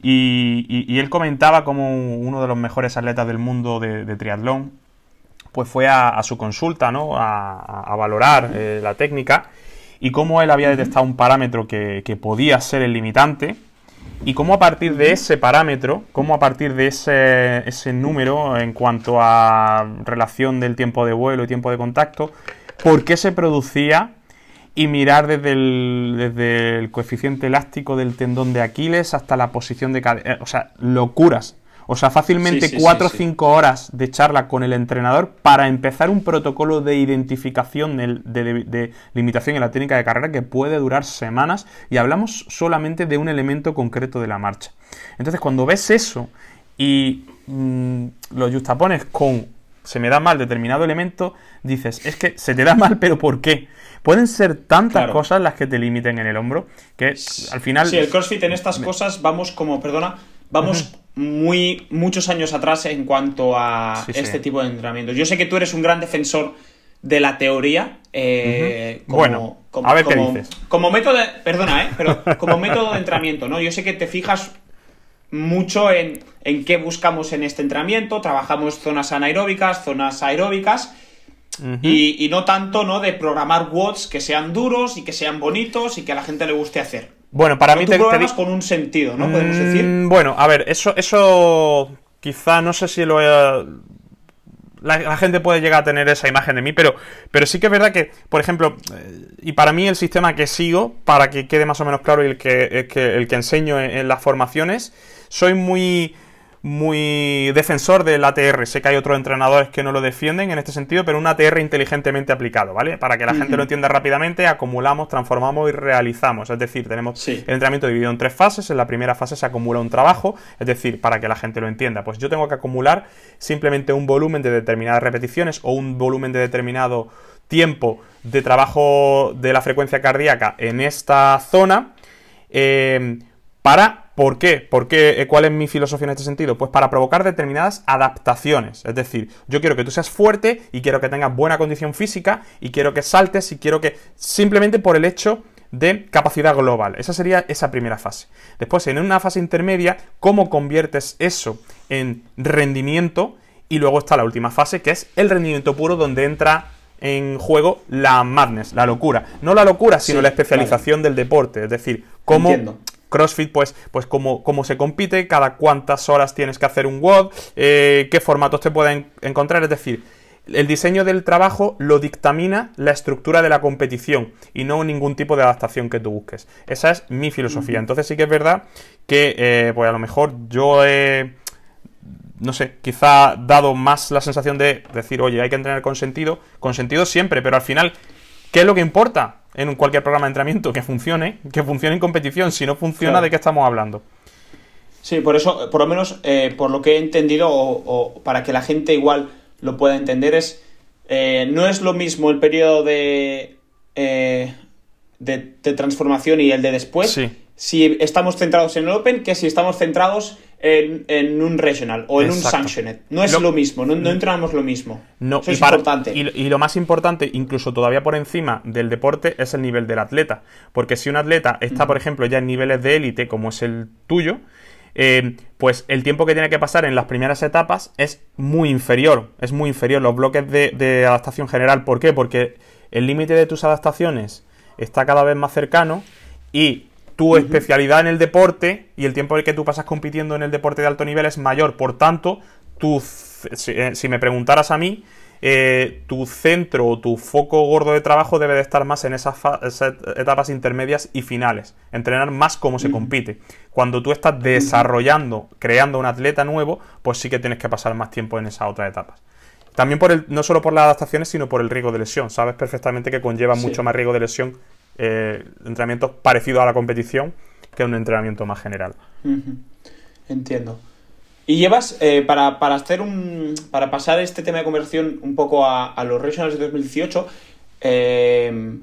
Y, él comentaba como uno de los mejores atletas del mundo de, triatlón, pues fue a, su consulta, ¿no? A, valorar la técnica y cómo él había detectado un parámetro que, podía ser el limitante y cómo a partir de ese parámetro, cómo a partir de ese, ese número en cuanto a relación del tiempo de vuelo y tiempo de contacto, por qué se producía y mirar desde el, desde el coeficiente elástico del tendón de Aquiles hasta la posición de cadera. O sea, locuras. O sea, fácilmente 4 o 5 horas de charla con el entrenador para empezar un protocolo de identificación de, limitación en la técnica de carrera que puede durar semanas y hablamos solamente de un elemento concreto de la marcha. Entonces, cuando ves eso y mm, lo justapones con se me da mal determinado elemento, dices, es que se te da mal, pero ¿por qué? Pueden ser tantas cosas las que te limiten en el hombro que al final... Sí, el CrossFit en estas cosas vamos como, perdona, vamos muy muchos años atrás en cuanto a este tipo de entrenamientos. Yo sé que tú eres un gran defensor de la teoría. Eh, como, bueno, a ver qué dices. Como método, perdona, ¿eh? pero como método de entrenamiento, ¿no? Yo sé que te fijas mucho en, en qué buscamos en este entrenamiento, trabajamos zonas anaeróbicas, zonas aeróbicas, y, no tanto, ¿no? De programar WODs que sean duros y que sean bonitos y que a la gente le guste hacer. Bueno, para mí te, programas con un sentido, ¿no? Podemos mm, decir. Bueno, a ver, eso, eso quizá no sé si lo he... La, gente puede llegar a tener esa imagen de mí, pero, pero sí que es verdad que, por ejemplo, eh, y para mí el sistema que sigo, para que quede más o menos claro y el que, el que, enseño en las formaciones, soy muy muy defensor del ATR. Sé que hay otros entrenadores que no lo defienden en este sentido, pero un ATR inteligentemente aplicado, ¿vale? Para que la gente lo entienda rápidamente, acumulamos, transformamos y realizamos. Es decir, tenemos el entrenamiento dividido en tres fases. En la primera fase se acumula un trabajo, es decir, para que la gente lo entienda, pues yo tengo que acumular simplemente un volumen de determinadas repeticiones o un volumen de determinado tiempo de trabajo de la frecuencia cardíaca en esta zona eh, para ¿Por qué? ¿Por qué? Eh, ¿Cuál es mi filosofía en este sentido? Pues para provocar determinadas adaptaciones. Es decir, yo quiero que tú seas fuerte y quiero que tengas buena condición física y quiero que saltes y quiero que simplemente por el hecho de capacidad global. Esa sería esa primera fase. Después, en una fase intermedia, ¿cómo conviertes eso en rendimiento? Y luego está la última fase, que es el rendimiento puro, donde entra en juego la madness, la locura. No la locura, sino la especialización del deporte. Es decir, cómo CrossFit, pues, pues cómo, se compite, cada cuántas horas tienes que hacer un WOD, eh, qué formatos te pueden encontrar, es decir, el diseño del trabajo lo dictamina la estructura de la competición y no ningún tipo de adaptación que tú busques. Esa es mi filosofía. Entonces sí que es verdad que, eh, pues a lo mejor yo he, no sé, quizá dado más la sensación de decir, oye, hay que entrenar con sentido, con sentido siempre, pero al final, ¿qué es lo que importa? en cualquier programa de entrenamiento que funcione, que funcione en competición. Si no funciona, ¿de qué estamos hablando? Sí, por eso, por lo menos, eh, por lo que he entendido, o, para que la gente igual lo pueda entender, es eh, no es lo mismo el periodo de, eh, de, transformación y el de después. Si estamos centrados en el Open que si estamos centrados en, un regional o en un sanctioned. No es lo, mismo, no, no, entramos lo mismo. No, Eso es importante. Y, lo más importante, incluso todavía por encima del deporte, es el nivel del atleta. Porque si un atleta está, por ejemplo, ya en niveles de élite, como es el tuyo, eh, pues el tiempo que tiene que pasar en las primeras etapas es muy inferior. Es muy inferior. Los bloques de, adaptación general. ¿Por qué? Porque el límite de tus adaptaciones está cada vez más cercano y tu especialidad en el deporte y el tiempo que tú pasas compitiendo en el deporte de alto nivel es mayor. Por tanto, si, eh, me preguntaras a mí, eh, tu centro o tu foco gordo de trabajo debe de estar más en esas, etapas intermedias y finales. Entrenar más cómo se compite. Cuando tú estás desarrollando, creando un atleta nuevo, pues sí que tienes que pasar más tiempo en esas otras etapas. También por el, no solo por las adaptaciones, sino por el riesgo de lesión. Sabes perfectamente que conlleva mucho más riesgo de lesión eh, entrenamientos parecidos a la competición que un entrenamiento más general. Entiendo. Y llevas, eh, para, hacer un. para pasar este tema de conversión un poco a, los Regionals de 2018, eh,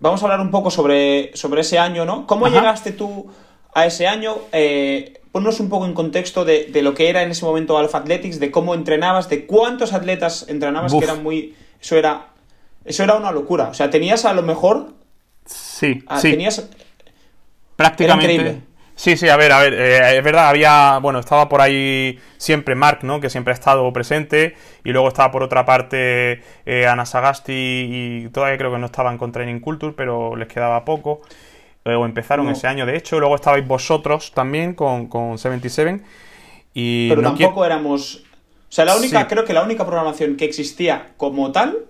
vamos a hablar un poco sobre, sobre ese año, ¿no? ¿Cómo llegaste tú a ese año? Eh, ponnos un poco en contexto de, lo que era en ese momento Alpha Athletics, de cómo entrenabas, de cuántos atletas entrenabas, que eran muy. Eso era. Eso era una locura. O sea, tenías a lo mejor Sí, ah, sí. Tenías... Prácticamente. Sí, sí, a ver, a ver, eh, es verdad, había, bueno, estaba por ahí siempre Mark, ¿no? Que siempre ha estado presente, y luego estaba por otra parte eh, Ana Sagasti y todavía creo que no estaban con Training Culture, pero les quedaba poco, o empezaron ese año de hecho, luego estabais vosotros también con, con 77, y... Pero tampoco éramos... O sea, la única, creo que la única programación que existía como tal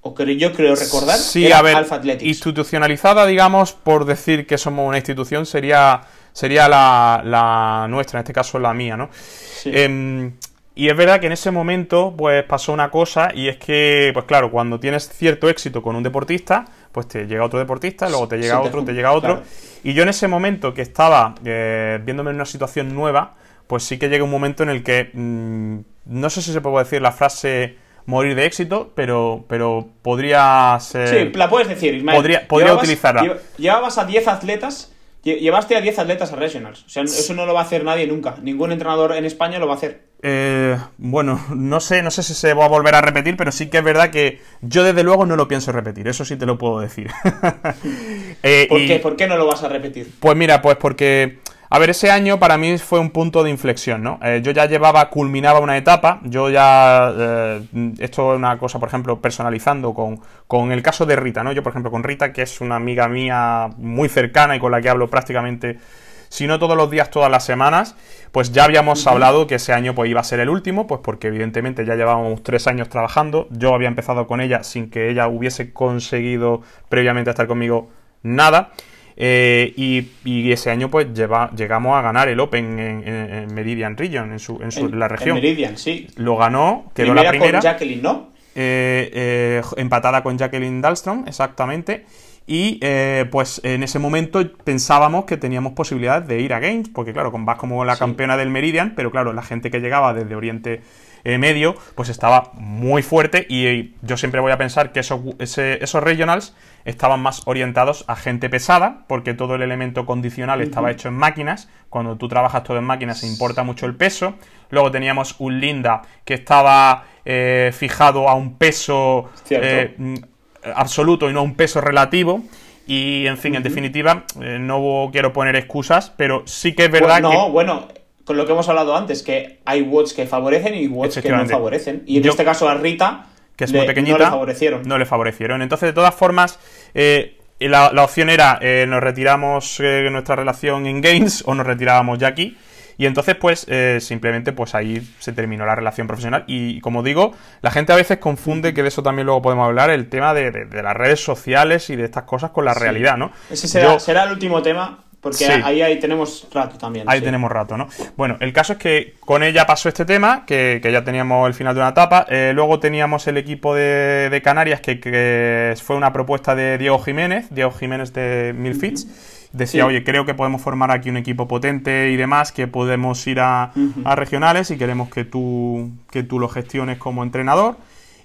o que yo creo recordar, sí, a ver, Institucionalizada, digamos, por decir que somos una institución, sería, sería la, nuestra, en este caso la mía, ¿no? Em, y es verdad que en ese momento, pues pasó una cosa, y es que, pues claro, cuando tienes cierto éxito con un deportista, pues te llega otro deportista, luego te llega otro, te, llega otro. Y yo en ese momento que estaba eh, viéndome en una situación nueva, pues sí que llega un momento en el que, mm, no sé si se puede decir la frase morir de éxito, pero, pero podría ser... Sí, la puedes decir, Ismael. Podría, podría utilizarla. Llevabas a 10 atletas, llevaste a 10 atletas a Regionals. O sea, eso no lo va a hacer nadie nunca. Ningún entrenador en España lo va a hacer. Eh, bueno, no sé, no sé si se va a volver a repetir, pero sí que es verdad que yo desde luego no lo pienso repetir, eso sí te lo puedo decir. eh, ¿Por qué? ¿Por qué no lo vas a repetir? Pues mira, pues porque A ver, ese año para mí fue un punto de inflexión, ¿no? Eh, yo ya llevaba, culminaba una etapa, yo ya, eh, esto es una cosa, por ejemplo, personalizando con, con, el caso de Rita, ¿no? Yo, por ejemplo, con Rita, que es una amiga mía muy cercana y con la que hablo prácticamente, si no todos los días, todas las semanas, pues ya habíamos hablado que ese año pues iba a ser el último, pues porque evidentemente ya llevábamos tres años trabajando, yo había empezado con ella sin que ella hubiese conseguido previamente estar conmigo nada. Eh, y, ese año pues llegamos a ganar el Open en, Meridian Region, en, su, en, la región. Meridian, sí. Lo ganó, quedó la primera. con Jacqueline, ¿no? Eh, eh, empatada con Jacqueline Dahlstrom, exactamente. Y pues en ese momento pensábamos que teníamos posibilidades de ir a Games, porque claro, vas como la campeona del Meridian, pero claro, la gente que llegaba desde Oriente Medio, pues estaba muy fuerte y yo siempre voy a pensar que esos, esos regionals estaban más orientados a gente pesada, porque todo el elemento condicional estaba hecho en máquinas. Cuando tú trabajas todo en máquinas se importa mucho el peso. Luego teníamos un Linda que estaba eh, fijado a un peso eh, mm, absoluto y no a un peso relativo. Y en fin, en definitiva, eh, no quiero poner excusas, pero sí que es verdad no, que. No, bueno, con lo que hemos hablado antes, que hay watts que favorecen y watts que no favorecen. Y en este caso a Rita que es muy pequeñita, no le favorecieron. No le favorecieron. Entonces, de todas formas, eh, la, opción era eh, nos retiramos eh, nuestra relación en Games o nos retirábamos ya aquí. Y entonces, pues, simplemente, pues ahí se terminó la relación profesional. Y como digo, la gente a veces confunde, que de eso también luego podemos hablar, el tema de, las redes sociales y de estas cosas con la realidad, ¿no? Ese será, será el último tema porque ahí, ahí tenemos rato también. Ahí tenemos rato, ¿no? Bueno, el caso es que con ella pasó este tema, que, ya teníamos el final de una etapa. Eh, luego teníamos el equipo de, Canarias, que, fue una propuesta de Diego Jiménez, Diego Jiménez de Milfits. Decía, oye, creo que podemos formar aquí un equipo potente y demás, que podemos ir a, a regionales y queremos que tú, que tú lo gestiones como entrenador.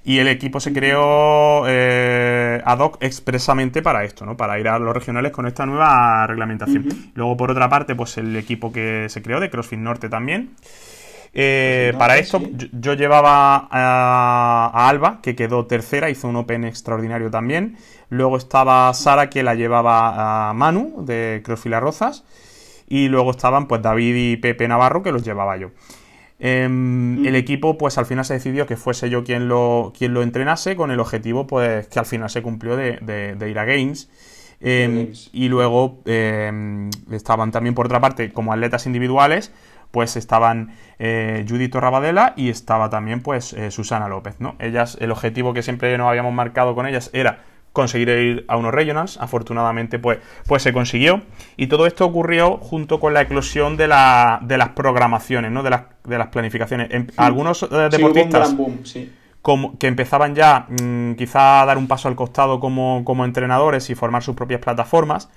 Y el equipo se creó eh, ad hoc expresamente para esto, ¿no? Para ir a los regionales con esta nueva reglamentación. Luego, por otra parte, pues el equipo que se creó de CrossFit Norte también. Eh, para esto yo, llevaba a, Alba, que quedó tercera, hizo un Open extraordinario también. Luego estaba Sara, que la llevaba a Manu, de CrossFit Las Rozas. Y luego estaban pues David y Pepe Navarro, que los llevaba yo. Em, el equipo, pues al final se decidió que fuese yo quien lo, quien lo entrenase, con el objetivo, pues, que al final se cumplió de, ir a Games. Em, y luego em, estaban también, por otra parte, como atletas individuales, pues estaban eh, Judith Rabadela y estaba también, pues, eh, Susana López, ¿no? Ellas, el objetivo que siempre nos habíamos marcado con ellas era conseguir ir a unos regionals. Afortunadamente, pues, pues se consiguió. Y todo esto ocurrió junto con la eclosión de, la, de las programaciones, ¿no? De las, de las planificaciones. algunos eh, deportistas como, que empezaban ya mm, quizá a dar un paso al costado como, como entrenadores y formar sus propias plataformas,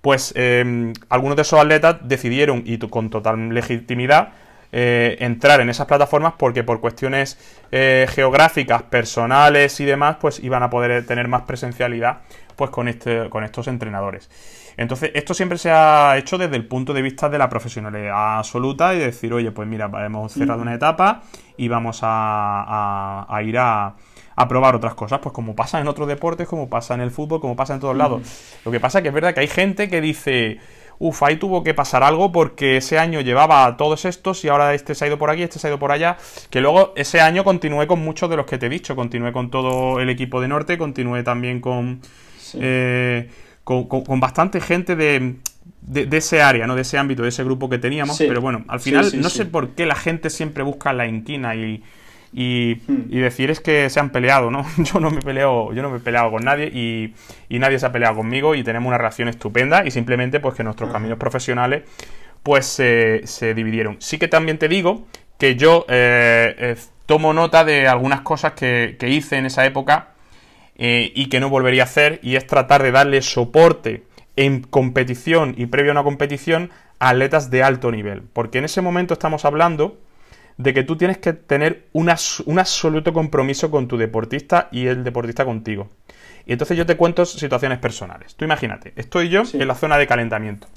pues em, algunos de esos atletas decidieron, y con total legitimidad, eh, entrar en esas plataformas porque por cuestiones eh, geográficas, personales y demás, pues iban a poder tener más presencialidad pues con, este, con estos entrenadores. Entonces, esto siempre se ha hecho desde el punto de vista de la profesionalidad absoluta y decir, oye, pues mira, hemos cerrado una etapa y vamos a, ir a, a, probar otras cosas, pues como pasa en otros deportes, como pasa en el fútbol, como pasa en todos lados. Lo que pasa es que es verdad que hay gente que dice, Uf, ahí tuvo que pasar algo porque ese año llevaba todos estos y ahora este se ha ido por aquí, este se ha ido por allá. Que luego ese año continué con muchos de los que te he dicho. Continué con todo el equipo de Norte, continué también con, eh, con, bastante gente de, de, ese área, ¿no? De ese ámbito, de ese grupo que teníamos. Pero bueno, al final no sé por qué la gente siempre busca la inquina y y, decir es que se han peleado, ¿no? Yo no me he peleado, yo no me he peleado con nadie y, nadie se ha peleado conmigo y tenemos una relación estupenda y simplemente pues que nuestros caminos profesionales pues se dividieron. Sí que también te digo que yo eh, eh, tomo nota de algunas cosas que, hice en esa época eh, y que no volvería a hacer y es tratar de darle soporte en competición y previo a una competición a atletas de alto nivel. Porque en ese momento estamos hablando de que tú tienes que tener un absoluto compromiso con tu deportista y el deportista contigo. Y entonces yo te cuento situaciones personales. Tú imagínate, estoy yo en la zona de calentamiento.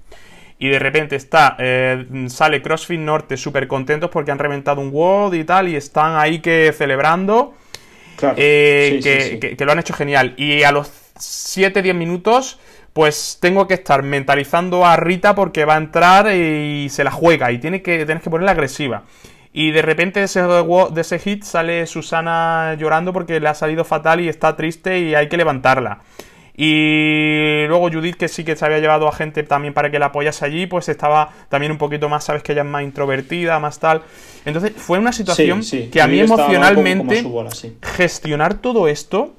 Y de repente está, eh, sale CrossFit Norte súper contentos porque han reventado un WOD y tal, y están ahí que celebrando. Eh, que, que, lo han hecho genial. Y a los 7-10 minutos pues tengo que estar mentalizando a Rita porque va a entrar y se la juega y tiene que, tienes que ponerla agresiva. Y de repente de ese, de ese hit sale Susana llorando porque le ha salido fatal y está triste y hay que levantarla. Y luego Judith, que sí que se había llevado a gente también para que la apoyase allí, pues estaba también un poquito más, sabes que ella es más introvertida, más tal. Entonces fue una situación que a mí emocionalmente gestionar todo esto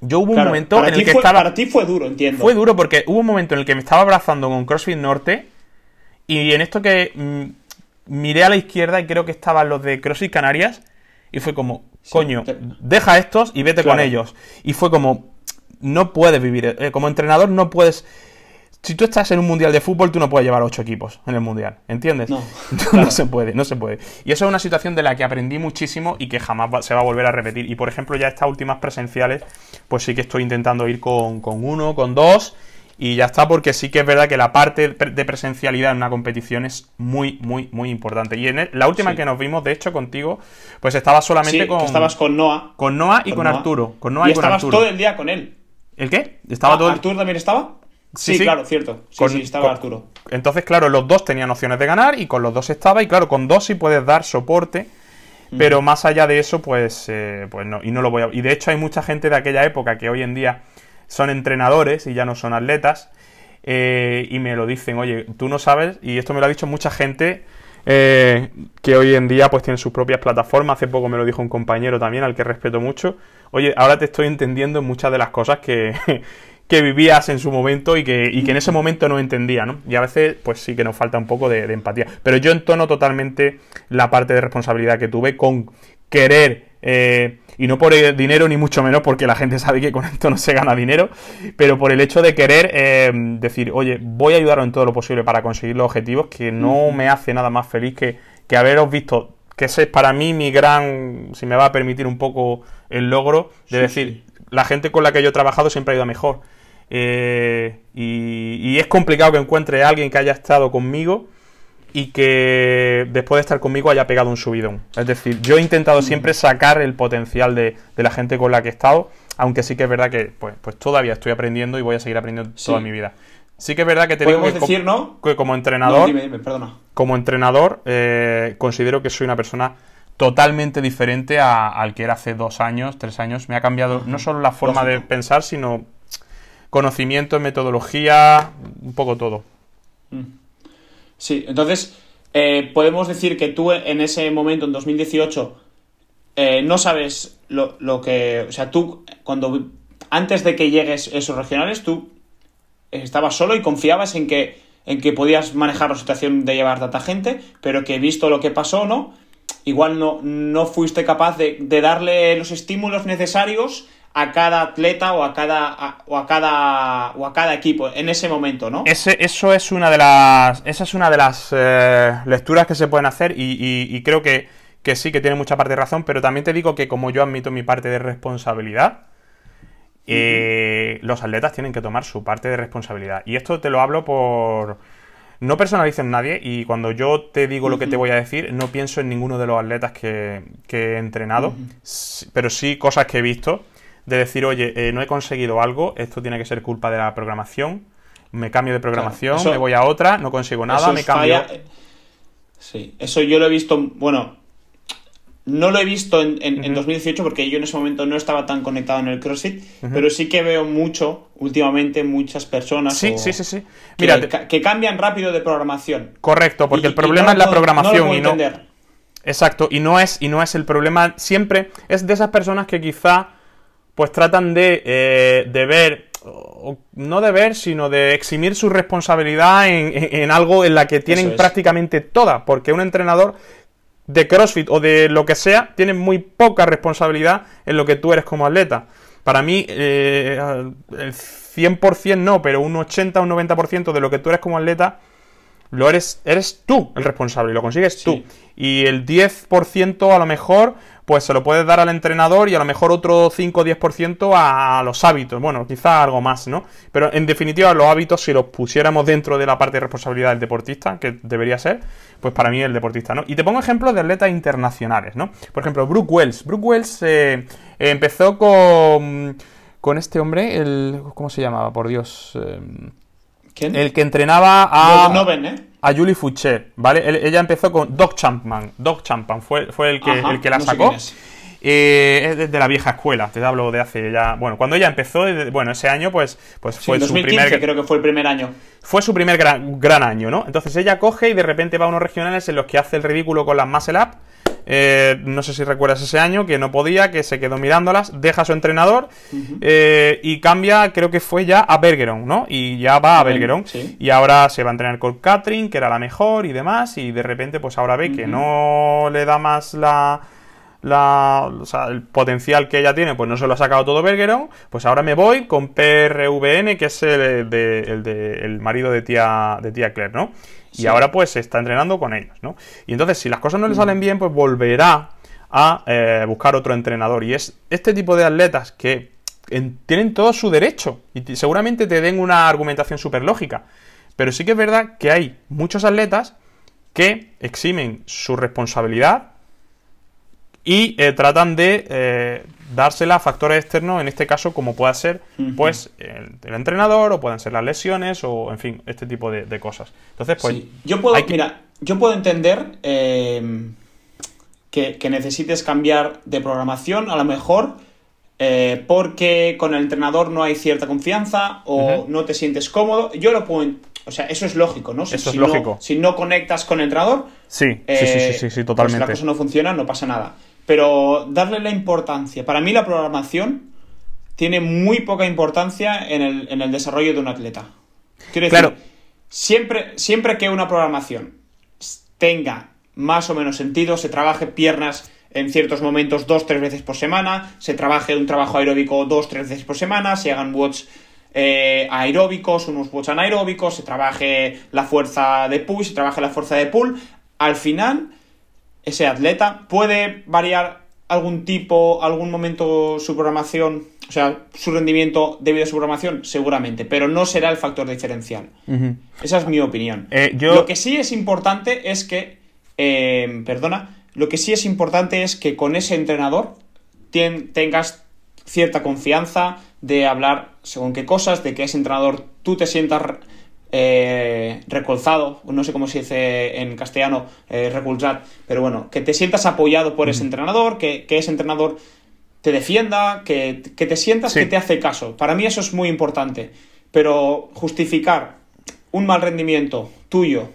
yo hubo un momento en el que estaba. Para ti fue duro, entiendo. Fue duro porque hubo un momento en el que me estaba abrazando con CrossFit Norte. Y en esto que mm, miré a la izquierda y creo que estaban los de CrossFit Canarias. Y fue como, coño, deja estos y vete con ellos. Y fue como, no puedes vivir. Eh, como entrenador no puedes si tú estás en un mundial de fútbol, tú no puedes llevar ocho equipos en el mundial, ¿entiendes? No, no se puede, no se puede. Y eso es una situación de la que aprendí muchísimo y que jamás se va a volver a repetir. Y por ejemplo, ya estas últimas presenciales, pues sí que estoy intentando ir con, uno, con dos. Y ya está, porque sí que es verdad que la parte de presencialidad en una competición es muy, muy, muy importante. Y en la última que nos vimos, de hecho, contigo, pues estaba solamente con. Estabas con Noah. Con Noah y con, Arturo. Con Noah y, estabas todo el día con él. ¿El qué? ¿Estaba ah, todo ¿Arturo también estaba? Sí, claro, cierto. Sí, sí, estaba Arturo. Entonces, claro, los dos tenían opciones de ganar y con los dos estaba. Y claro, con dos sí puedes dar soporte. Pero más allá de eso, pues, eh, pues no. Y no lo voy a. Y de hecho, hay mucha gente de aquella época que hoy en día son entrenadores y ya no son atletas. Eh, y me lo dicen, oye, tú no sabes, y esto me lo ha dicho mucha gente eh, que hoy en día pues tiene sus propias plataformas. Hace poco me lo dijo un compañero también, al que respeto mucho. Oye, ahora te estoy entendiendo en muchas de las cosas que, que vivías en su momento y que, y que en ese momento no entendía, ¿no? Y a veces, pues sí que nos falta un poco de, empatía. Pero yo entono totalmente la parte de responsabilidad que tuve con querer, eh, y no por el dinero ni mucho menos, porque la gente sabe que con esto no se gana dinero, pero por el hecho de querer eh, decir, oye, voy a ayudaros en todo lo posible para conseguir los objetivos, que no me hace nada más feliz que, que haberos visto, que ese es para mí mi gran, si me va a permitir un poco el logro, de decir, la gente con la que yo he trabajado siempre ha ido mejor. Eh, y, es complicado que encuentre a alguien que haya estado conmigo y que después de estar conmigo haya pegado un subidón. Es decir, yo he intentado siempre sacar el potencial de, la gente con la que he estado, aunque sí que es verdad que pues, pues todavía estoy aprendiendo y voy a seguir aprendiendo toda mi vida. Sí que es verdad que te digo que, como entrenador, como entrenador, eh, considero que soy una persona totalmente diferente al que era hace dos años, tres años. Me ha cambiado no solo la forma de pensar, sino conocimiento, metodología, un poco todo. Mm. Sí, entonces, eh, podemos decir que tú en ese momento, en 2018, eh, no sabes lo, que. O sea, tú, cuando. Antes de que llegues esos regionales, tú estabas solo y confiabas en que, en que podías manejar la situación de llevar tanta gente, pero que visto lo que pasó, ¿no? Igual no, no fuiste capaz de, de darle los estímulos necesarios a cada atleta o a cada o a cada o a cada equipo en ese momento, ¿no? Ese, eso es una de las esa es una de las eh, lecturas que se pueden hacer y, creo que, sí que tiene mucha parte de razón, pero también te digo que como yo admito mi parte de responsabilidad, eh, los atletas tienen que tomar su parte de responsabilidad. Y esto te lo hablo por no personalices en nadie y cuando yo te digo lo que te voy a decir, no pienso en ninguno de los atletas que, he entrenado, pero sí cosas que he visto de decir, oye, eh, no he conseguido algo, esto tiene que ser culpa de la programación, me cambio de programación, me voy a otra, no consigo nada, me cambio... Sí, eso yo lo he visto, bueno, no lo he visto en, 2018 porque yo en ese momento no estaba tan conectado en el CrossFit, pero sí que veo mucho últimamente muchas personas sí, sí, sí, sí. Mira, que, cambian rápido de programación. Correcto, porque el problema es la programación y no... Exacto, y no es y no es el problema siempre es de esas personas que quizá pues tratan de, eh, de ver, no de ver, sino de eximir su responsabilidad en, algo en la que tienen prácticamente toda, porque un entrenador de CrossFit o de lo que sea tiene muy poca responsabilidad en lo que tú eres como atleta. Para mí, eh, el 100% no, pero un 80 o un 90% de lo que tú eres como atleta lo eres, eres tú el responsable y lo consigues tú. Y el 10% a lo mejor pues se lo puedes dar al entrenador y a lo mejor otro 5 o 10% a los hábitos. Bueno, quizá algo más, ¿no? Pero en definitiva, los hábitos, si los pusiéramos dentro de la parte de responsabilidad del deportista, que debería ser, pues para mí el deportista, ¿no? Y te pongo ejemplos de atletas internacionales, ¿no? Por ejemplo, Brooke Wells. Brooke Wells eh, empezó con con este hombre, el. ¿Cómo se llamaba? Por Dios. Em, ¿Quién? El que entrenaba a. ¿eh? A Julie Fouché, ¿vale? ella empezó con Doc Champman. Doc Champman fue, fue el, que, el que la sacó. Eh, es de la vieja escuela, te hablo de hace ya. Bueno, cuando ella empezó, bueno, ese año, pues, pues fue su primer. creo que fue el primer año. Fue su primer gran, gran, año, ¿no? Entonces ella coge y de repente va a unos regionales en los que hace el ridículo con las muscle up. Eh, no sé si recuerdas ese año, que no podía, que se quedó mirándolas, deja a su entrenador eh, y cambia, creo que fue ya a Bergeron, ¿no? Y ya va a Bergeron. Y ahora se va a entrenar con Catherine, que era la mejor y demás, y de repente pues ahora ve que no le da más la la, o sea, el potencial que ella tiene, pues no se lo ha sacado todo Bergeron, pues ahora me voy con PRVN, que es el, de, el, de, el marido de tía, de tía Claire, ¿no? Y ahora pues se está entrenando con ellos, ¿no? Y entonces, si las cosas no le salen bien, pues volverá a eh, buscar otro entrenador. Y es este tipo de atletas que tienen todo su derecho y seguramente te den una argumentación súper lógica. Pero sí que es verdad que hay muchos atletas que eximen su responsabilidad y eh, tratan de eh, dársela a factores externos, en este caso como pueda ser pues el, entrenador o pueden ser las lesiones o en fin, este tipo de, cosas. Entonces, pues... Yo puedo, mira, yo puedo entender em, que, necesites cambiar de programación, a lo mejor eh, porque con el entrenador no hay cierta confianza o no te sientes cómodo. Yo lo puedo... O sea, eso es lógico, ¿no? Si, eso es lógico. si no conectas con el entrenador... Sí, sí, sí, sí, sí, totalmente. Pues la cosa no funciona, no pasa nada pero darle la importancia. Para mí la programación tiene muy poca importancia en el, desarrollo de un atleta. Quiero decir, siempre, siempre que una programación tenga más o menos sentido, se trabaje piernas en ciertos momentos dos, tres veces por semana, se trabaje un trabajo aeróbico dos, tres veces por semana, se hagan watts eh, aeróbicos, unos watts anaeróbicos, se trabaje la fuerza de push, se trabaje la fuerza de pull, al final ese atleta. Puede variar algún tipo, algún momento su programación, o sea, su rendimiento debido a su programación, seguramente, pero no será el factor diferencial. Esa es mi opinión. Eh, lo que sí es importante es que, eh, perdona, lo que sí es importante es que con ese entrenador tengas cierta confianza de hablar según qué cosas, de que ese entrenador tú te sientas eh, recolzado, no sé cómo se dice en castellano, eh, pero bueno, que te sientas apoyado por ese entrenador, que, ese entrenador te defienda, que, te sientas que te hace caso. Para mí eso es muy importante, pero justificar un mal rendimiento tuyo,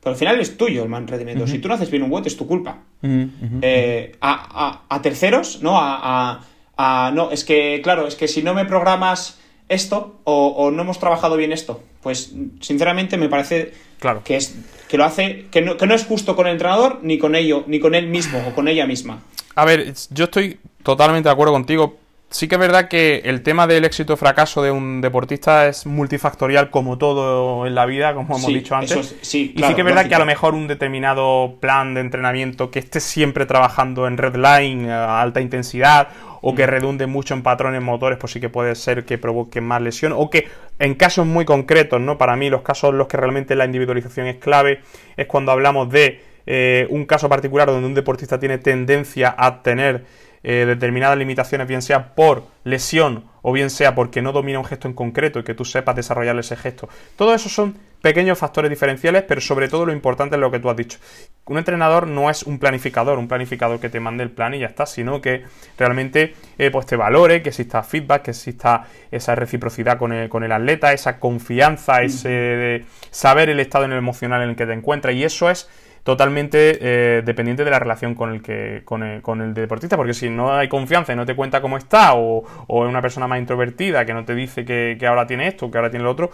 pero al final es tuyo el mal rendimiento, si tú no haces bien un web es tu culpa. Eh, a, terceros, ¿no? A, a, no, es que, claro, es que si no me programas esto o, no hemos trabajado bien esto. Pues sinceramente me parece claro. que es que lo hace que no, que no es justo con el entrenador ni con ello ni con él mismo o con ella misma. A ver, yo estoy totalmente de acuerdo contigo. Sí que es verdad que el tema del éxito o fracaso de un deportista es multifactorial como todo en la vida, como hemos dicho antes. sí, y sí que es verdad que a lo mejor un determinado plan de entrenamiento que esté siempre trabajando en red line a alta intensidad o que redunde mucho en patrones motores, pues sí que puede ser que provoque más lesión, o que en casos muy concretos, ¿no? Para mí, los casos en los que realmente la individualización es clave, es cuando hablamos de eh, un caso particular donde un deportista tiene tendencia a tener eh, determinadas limitaciones, bien sea por lesión o bien sea porque no domina un gesto en concreto y que tú sepas desarrollar ese gesto. Todo eso son pequeños factores diferenciales, pero sobre todo lo importante es lo que tú has dicho. Un entrenador no es un planificador, un planificador que te mande el plan y ya está, sino que realmente eh, pues te valore, que exista feedback, que exista esa reciprocidad con el, con el atleta, esa confianza, ese saber el estado en el emocional en el que te encuentras y eso es totalmente eh, dependiente de la relación con el, que, con el, deportista, porque si no hay confianza y no te cuenta cómo está, o, o es una persona más introvertida que no te dice que, que ahora tiene esto, que ahora tiene lo otro,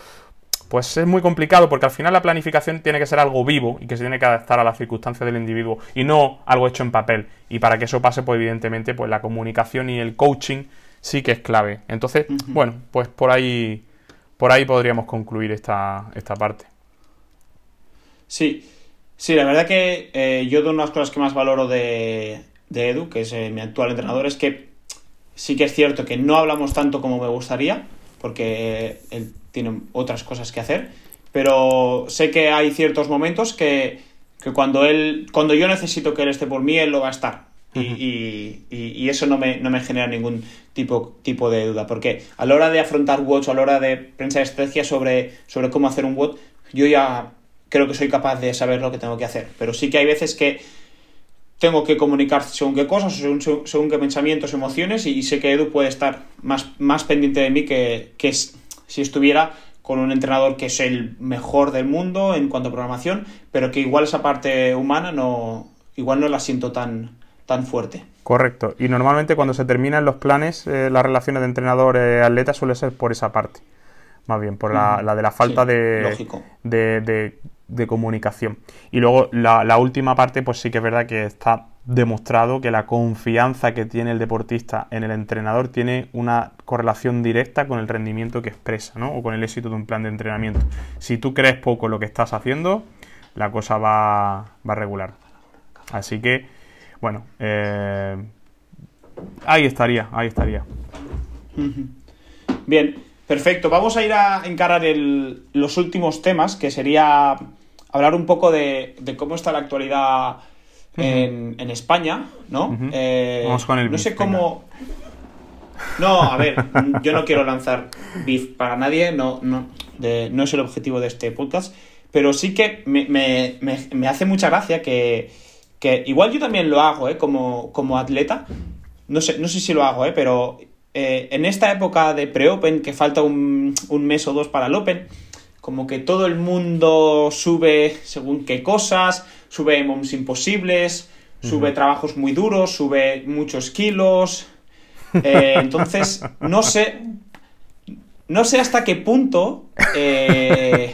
pues es muy complicado porque al final la planificación tiene que ser algo vivo y que se tiene que adaptar a las circunstancias del individuo y no algo hecho en papel. Y para que eso pase, pues evidentemente, pues la comunicación y el coaching sí que es clave. Entonces, bueno, pues por ahí, por ahí podríamos concluir esta, esta parte. Sí, sí, la verdad que eh, yo de unas cosas que más valoro de, de Edu, que es eh, mi actual entrenador, es que sí que es cierto que no hablamos tanto como me gustaría, porque él tiene otras cosas que hacer, pero sé que hay ciertos momentos que, cuando él, cuando yo necesito que él esté por mí, él lo va a estar. y, eso no me, no me, genera ningún tipo, tipo de duda. Porque a la hora de afrontar WOTs, a la hora de pensar estrategia sobre, sobre cómo hacer un WOT, yo ya creo que soy capaz de saber lo que tengo que hacer. Pero sí que hay veces que tengo que comunicar según qué cosas, según, según qué pensamientos, emociones, y, sé que Edu puede estar más, más pendiente de mí que, que si estuviera con un entrenador que es el mejor del mundo en cuanto a programación, pero que igual esa parte humana no, igual no la siento tan, tan fuerte. Correcto. Y normalmente cuando se terminan los planes, eh, las relaciones de entrenador-atleta suele ser por esa parte. Más bien, por la, de la falta de, de, de, comunicación. Y luego la, última parte, pues sí que es verdad que está demostrado que la confianza que tiene el deportista en el entrenador tiene una correlación directa con el rendimiento que expresa, ¿no? O con el éxito de un plan de entrenamiento. Si tú crees poco lo que estás haciendo, la cosa va, va regular. Así que bueno, eh, ahí estaría, ahí estaría. Bien, perfecto. Vamos a ir a encarar los últimos temas, que sería hablar un poco de, cómo está la actualidad en, España, ¿no? Eh, Vamos con el No sé cómo... No, a ver, yo no quiero lanzar beef para nadie, no, no, no es el objetivo de este podcast, pero sí que me hace mucha gracia que que igual yo también lo hago, ¿eh? Como, como atleta. No sé, no sé si lo hago, ¿eh? Pero eh, en esta época de pre-open, que falta un, mes o dos para el open, como que todo el mundo sube según qué cosas, sube moms imposibles, sube trabajos muy duros, sube muchos kilos. Eh, entonces, no sé. No sé hasta qué punto eh,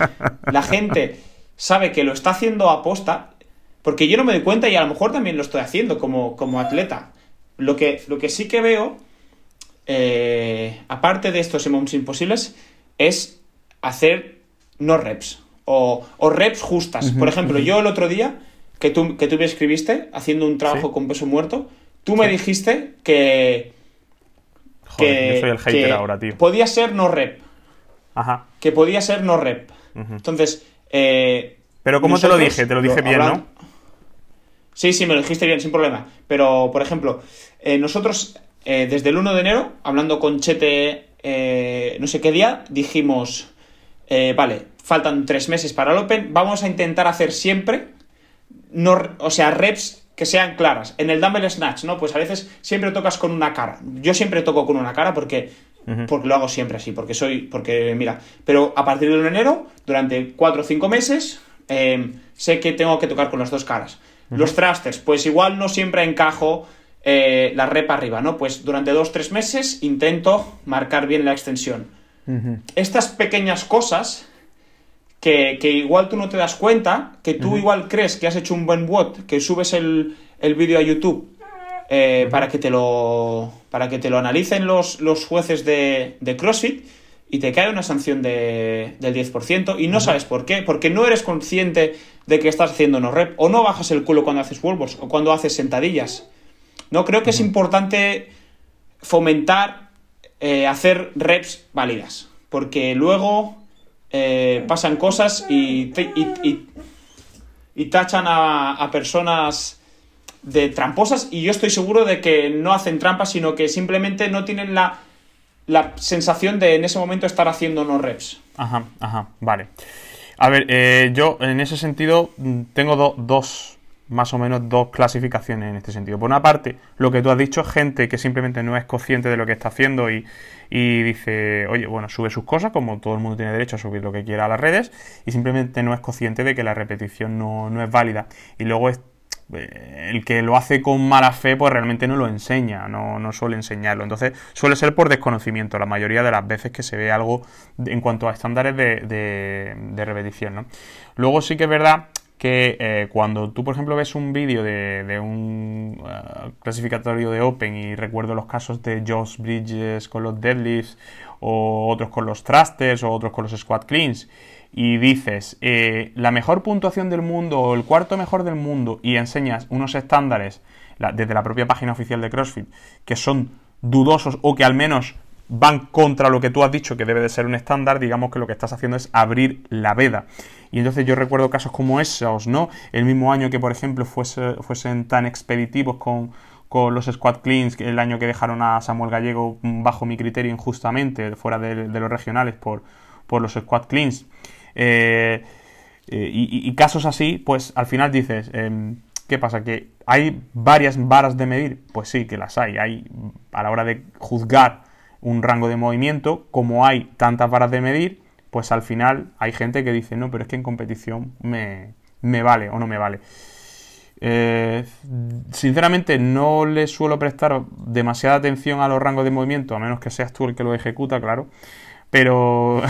la gente sabe que lo está haciendo a posta porque yo no me doy cuenta y a lo mejor también lo estoy haciendo como, como atleta. Lo que, lo que sí que veo, eh, aparte de estos emoms imposibles, es hacer no reps o, reps justas. Por ejemplo, yo el otro día que tú, que tú me escribiste haciendo un trabajo con peso muerto, tú me dijiste que... Joder, yo soy el hater ahora, tío. Podía ser no rep. Ajá. Que podía ser no rep. Entonces... Eh, Pero ¿cómo te lo dije? Te lo dije bien, ¿no? Sí, sí, me lo dijiste bien, sin problema. Pero, por ejemplo, eh, nosotros eh, desde el 1 de enero, hablando con Chete eh, no sé qué día, dijimos, vale, faltan tres meses para el Open, vamos a intentar hacer siempre, no, o sea, reps que sean claras. En el dumbbell snatch, ¿no? Pues a veces siempre tocas con una cara. Yo siempre toco con una cara porque, porque lo hago siempre así, porque soy, porque mira, pero a partir del 1 de enero, durante cuatro o cinco meses, sé que tengo que tocar con las dos caras. Los thrusters, pues igual no siempre encajo eh, la rep arriba, ¿no? Pues durante dos, tres meses intento marcar bien la extensión. Estas pequeñas cosas que, igual tú no te das cuenta, que tú igual crees que has hecho un buen WOT, que subes el, vídeo a YouTube eh, para, que te lo, para que te lo analicen los, los jueces de, de CrossFit y te cae una sanción de, del 10% y no sabes por qué, porque no eres consciente de que estás haciendo no rep o no bajas el culo cuando haces wallballs o cuando haces sentadillas. No, creo que es importante fomentar eh, hacer reps válidas, porque luego eh, pasan cosas y, y, tachan a, a personas de tramposas y yo estoy seguro de que no hacen trampas, sino que simplemente no tienen la la sensación de en ese momento estar haciendo no reps. Ajá, ajá, vale. A ver, eh, yo en ese sentido mm, tengo dos, más o menos dos clasificaciones en este sentido. Por una parte, lo que tú has dicho, gente que simplemente no es consciente de lo que está haciendo y, y dice, oye, bueno, sube sus cosas, como todo el mundo tiene derecho a subir lo que quiera a las redes, y simplemente no es consciente de que la repetición no, no es válida. Y luego es eh, el que lo hace con mala fe, pues realmente no lo enseña, no, no, suele enseñarlo. Entonces, suele ser por desconocimiento la mayoría de las veces que se ve algo en cuanto a estándares de, de, repetición. ¿no? Luego sí que es verdad que eh, cuando tú, por ejemplo, ves un vídeo de, un eh, clasificatorio de Open y recuerdo los casos de Josh Bridges con los deadlifts o otros con los thrusters o otros con los squat cleans y dices eh, la mejor puntuación del mundo o el cuarto mejor del mundo y enseñas unos estándares desde la propia página oficial de CrossFit que son dudosos o que al menos van contra lo que tú has dicho que debe de ser un estándar, digamos que lo que estás haciendo es abrir la veda. Y entonces yo recuerdo casos como esos, ¿no? El mismo año que, por ejemplo, fuesen tan expeditivos con, los squad cleans el año que dejaron a Samuel Gallego bajo mi criterio injustamente, fuera de, los regionales por, por, los squad cleans. Eh, eh, y, casos así, pues al final dices, em, ¿qué pasa? ¿Que hay varias varas de medir? Pues sí, que las hay. Hay a la hora de juzgar un rango de movimiento, como hay tantas varas de medir, pues al final hay gente que dice, no, pero es que en competición me, me vale o no me vale. Eh, sinceramente no le suelo prestar demasiada atención a los rangos de movimiento, a menos que seas tú el que lo ejecuta, claro. Pero,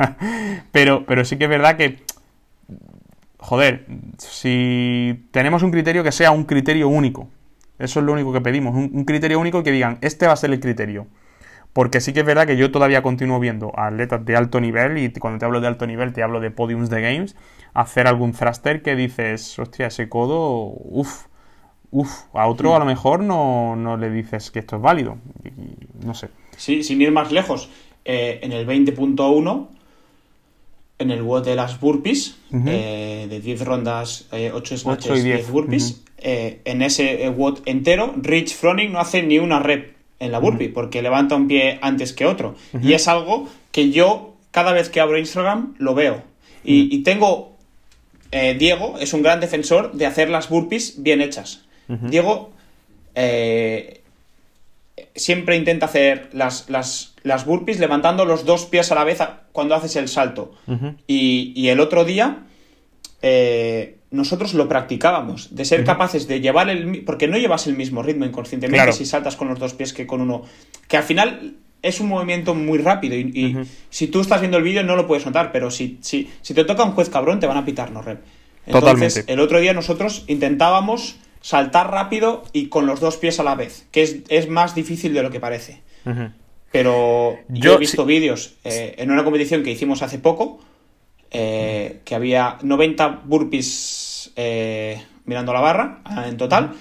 pero, pero sí que es verdad que, joder, si tenemos un criterio que sea un criterio único, eso es lo único que pedimos, un, criterio único que digan, este va a ser el criterio. Porque sí que es verdad que yo todavía continúo viendo atletas de alto nivel, y cuando te hablo de alto nivel te hablo de podiums de games, hacer algún thruster que dices, hostia, ese codo, uff, uff, a otro a lo mejor no, no, le dices que esto es válido. no sé. Sí, sin ir más lejos, eh, en el 20.1, en el WOD de las burpees, eh, de 10 rondas, 8 eh, snatches, y 10, burpees, en ese WOD entero, Rich Froning no hace ni una rep en la burpee, porque levanta un pie antes que otro. Y es algo que yo, cada vez que abro Instagram, lo veo. y tengo eh, Diego es un gran defensor de hacer las burpees bien hechas. Diego eh, siempre intenta hacer las, las, burpees levantando los dos pies a la vez cuando haces el salto. y, el otro día eh, nosotros lo practicábamos, de ser capaces de llevar el... porque no llevas el mismo ritmo inconscientemente si saltas con los dos pies que con uno. Que al final es un movimiento muy rápido y, si tú estás viendo el vídeo no lo puedes notar, pero si, si, si te toca un juez cabrón te van a pitar no rep. Entonces, el otro día nosotros intentábamos saltar rápido y con los dos pies a la vez, que es, más difícil de lo que parece. Pero yo, he visto vídeos eh, en una competición que hicimos hace poco, eh, que había 90 burpees eh, mirando la barra en total.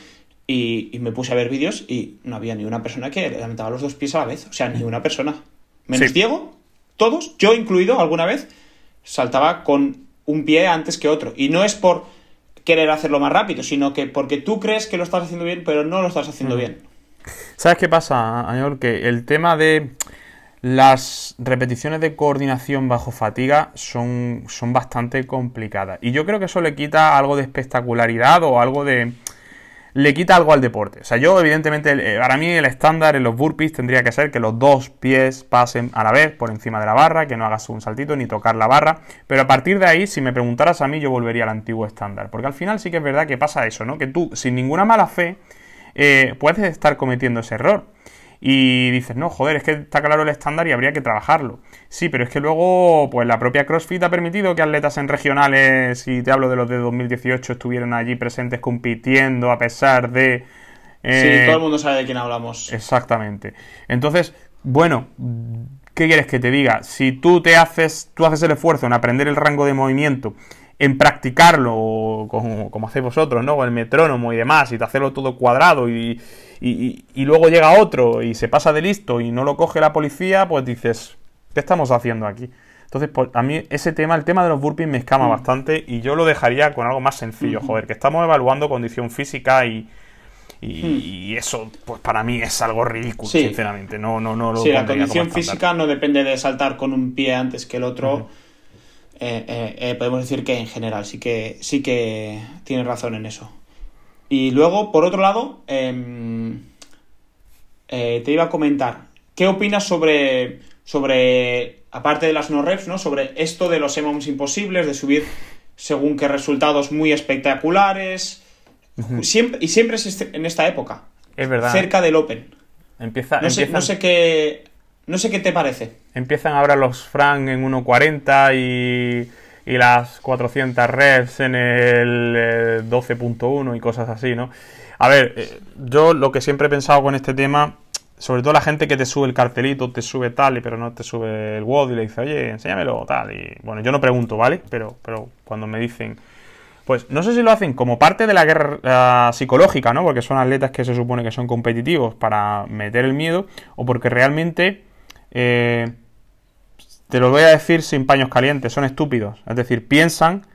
Y, me puse a ver vídeos y no había ni una persona que levantaba los dos pies a la vez. O sea, ni una persona. Menos Diego, todos, yo incluido alguna vez, saltaba con un pie antes que otro. Y no es por querer hacerlo más rápido, sino que porque tú crees que lo estás haciendo bien, pero no lo estás haciendo bien. ¿Sabes qué pasa, Añor? Que el tema de las repeticiones de coordinación bajo fatiga son, son bastante complicadas. Y yo creo que eso le quita algo de espectacularidad o algo de le quita algo al deporte. O sea, yo evidentemente, eh, para mí el estándar en los burpees tendría que ser que los dos pies pasen a la vez por encima de la barra, que no hagas un saltito ni tocar la barra. Pero a partir de ahí, si me preguntaras a mí, yo volvería al antiguo estándar. Porque al final sí que es verdad que pasa eso, ¿no? Que tú, sin ninguna mala fe, eh, puedes estar cometiendo ese error y dices, no, joder, es que está claro el estándar y habría que trabajarlo. Sí, pero es que luego, pues la propia CrossFit ha permitido que atletas en regionales, y te hablo de los de 2018, estuvieran allí presentes compitiendo a pesar de... Eh, sí, todo el mundo sabe de quién hablamos. Exactamente. Entonces, bueno, ¿qué quieres que te diga? Si tú te haces, tú haces el esfuerzo en aprender el rango de movimiento, en practicarlo como, como hacéis vosotros, ¿no? Con el metrónomo y demás, y te hacerlo todo cuadrado y y, luego llega otro y se pasa de listo y no lo coge la policía, pues dices, ¿qué estamos haciendo aquí? Entonces, pues, a mí ese tema, el tema de los burpees me escama mm. bastante y yo lo dejaría con algo más sencillo, mm. joder, que estamos evaluando condición física y, y, mm. eso, pues para mí es algo ridículo, sinceramente. No, no, no sí, la condición física no depende de saltar con un pie antes que el otro. Eh, eh, podemos decir que en general sí que sí que tiene razón en eso. Y luego, por otro lado, em, eh, te iba a comentar, ¿qué opinas sobre, sobre, aparte de las no reps, ¿no? sobre esto de los EMOMs imposibles, de subir según qué resultados muy espectaculares? siempre, y siempre es este, en esta época. Es verdad. Cerca del Open. Empieza, no, sé, no sé qué. No sé qué te parece. Empiezan ahora los Frank en 1.40 y y las 400 reps en el 12.1 eh, y cosas así, ¿no? A ver, eh, yo lo que siempre he pensado con este tema, sobre todo la gente que te sube el cartelito, te sube tal, y pero no te sube el WOD y le dice, oye, enséñamelo tal. Y bueno, yo no pregunto, ¿vale? Pero, pero cuando me dicen, pues no sé si lo hacen como parte de la guerra psicológica, ¿no? Porque son atletas que se supone que son competitivos para meter el miedo, o porque realmente eh, te lo voy a decir sin paños calientes, son estúpidos. Es decir, piensan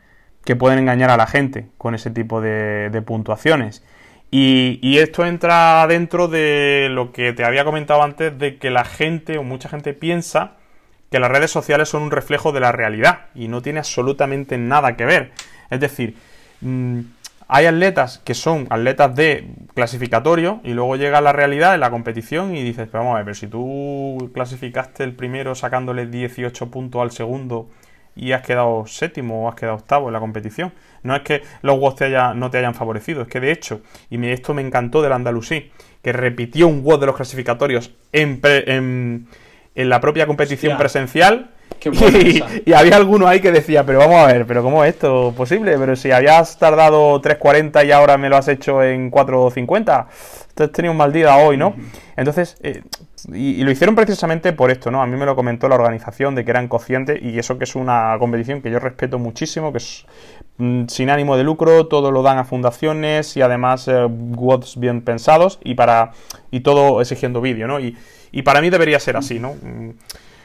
que pueden engañar a la gente con ese tipo de, puntuaciones. Y, esto entra dentro de lo que te había comentado antes, de que la gente o mucha gente piensa que las redes sociales son un reflejo de la realidad y no tiene absolutamente nada que ver. Es decir, mm, hay atletas que son atletas de clasificatorio y luego llega la realidad en la competición y dices, pero vamos a ver, pero si tú clasificaste el primero sacándole 18 puntos al segundo y has quedado séptimo o has quedado octavo en la competición. No es que los WOS no te hayan favorecido, es que de hecho, y esto me encantó del Andalusí, que repitió un WOS de los clasificatorios en, en, la propia competición presencial. y, había alguno ahí que decía, pero vamos a ver, pero ¿cómo es esto posible? Pero si habías tardado 3.40 y ahora me lo has hecho en 4.50, has tenido un mal día hoy, ¿no? Entonces, eh, y, lo hicieron precisamente por esto, ¿no? A mí me lo comentó la organización de que eran conscientes y eso que es una competición que yo respeto muchísimo, que es mm, sin ánimo de lucro, todo lo dan a fundaciones y además eh, bien pensados y para y todo exigiendo vídeo, ¿no? Y, y para mí debería ser así, ¿no? Mm,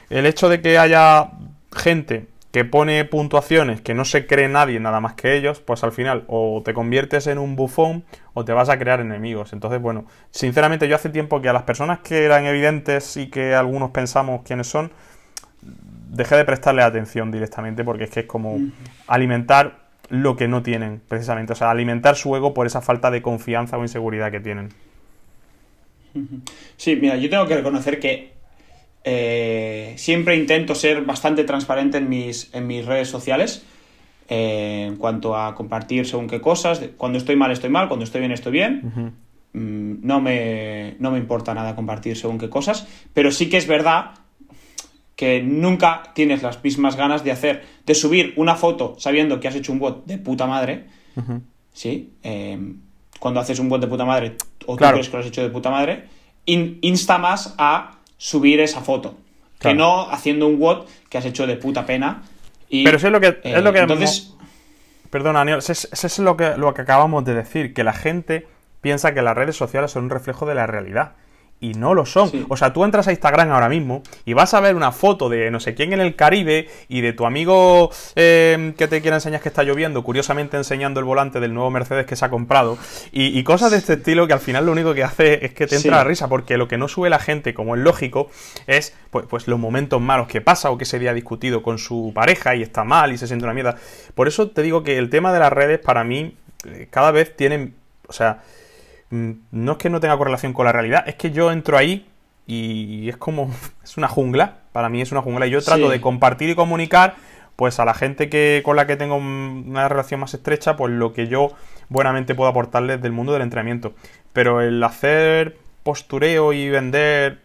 el hecho de que haya gente que pone puntuaciones que no se cree nadie nada más que ellos, pues al final o te conviertes en un bufón o te vas a crear enemigos. Entonces, bueno, sinceramente yo hace tiempo que a las personas que eran evidentes y que algunos pensamos quiénes son, dejé de prestarle atención directamente porque es que es como alimentar lo que no tienen, precisamente. O sea, alimentar su ego por esa falta de confianza o inseguridad que tienen. Sí, mira, yo tengo que reconocer que eh, siempre intento ser bastante transparente en mis, en mis redes sociales eh, en cuanto a compartir según qué cosas. Cuando estoy mal, estoy mal, cuando estoy bien, estoy bien. Mm, no, me, no me importa nada compartir según qué cosas, pero sí que es verdad que nunca tienes las mismas ganas de hacer, de subir una foto sabiendo que has hecho un bot de puta madre, ¿sí? Eh, cuando haces un bot de puta madre o tú crees que lo has hecho de puta madre, insta más a subir esa foto. Que no haciendo un WOT que has hecho de puta pena. Y, Pero eso es lo que. es lo que entonces. Perdona, Daniel, eso es, lo, que, lo que acabamos de decir, que la gente piensa que las redes sociales son un reflejo de la realidad y no lo son. O sea, tú entras a Instagram ahora mismo y vas a ver una foto de no sé quién en el Caribe y de tu amigo eh, que te quiere enseñar que está lloviendo, curiosamente enseñando el volante del nuevo Mercedes que se ha comprado y, cosas de este estilo que al final lo único que hace es que te entra la risa porque lo que no sube la gente, como es lógico, es pues, pues los momentos malos que pasa o que ese día ha discutido con su pareja y está mal y se siente una mierda. Por eso te digo que el tema de las redes para mí eh, cada vez tienen, o sea, no es que no tenga correlación con la realidad, es que yo entro ahí y es como, es una jungla, para mí es una jungla, y yo trato de compartir y comunicar, pues a la gente que con la que tengo una relación más estrecha, pues lo que yo buenamente puedo aportarles del mundo del entrenamiento. Pero el hacer postureo y vender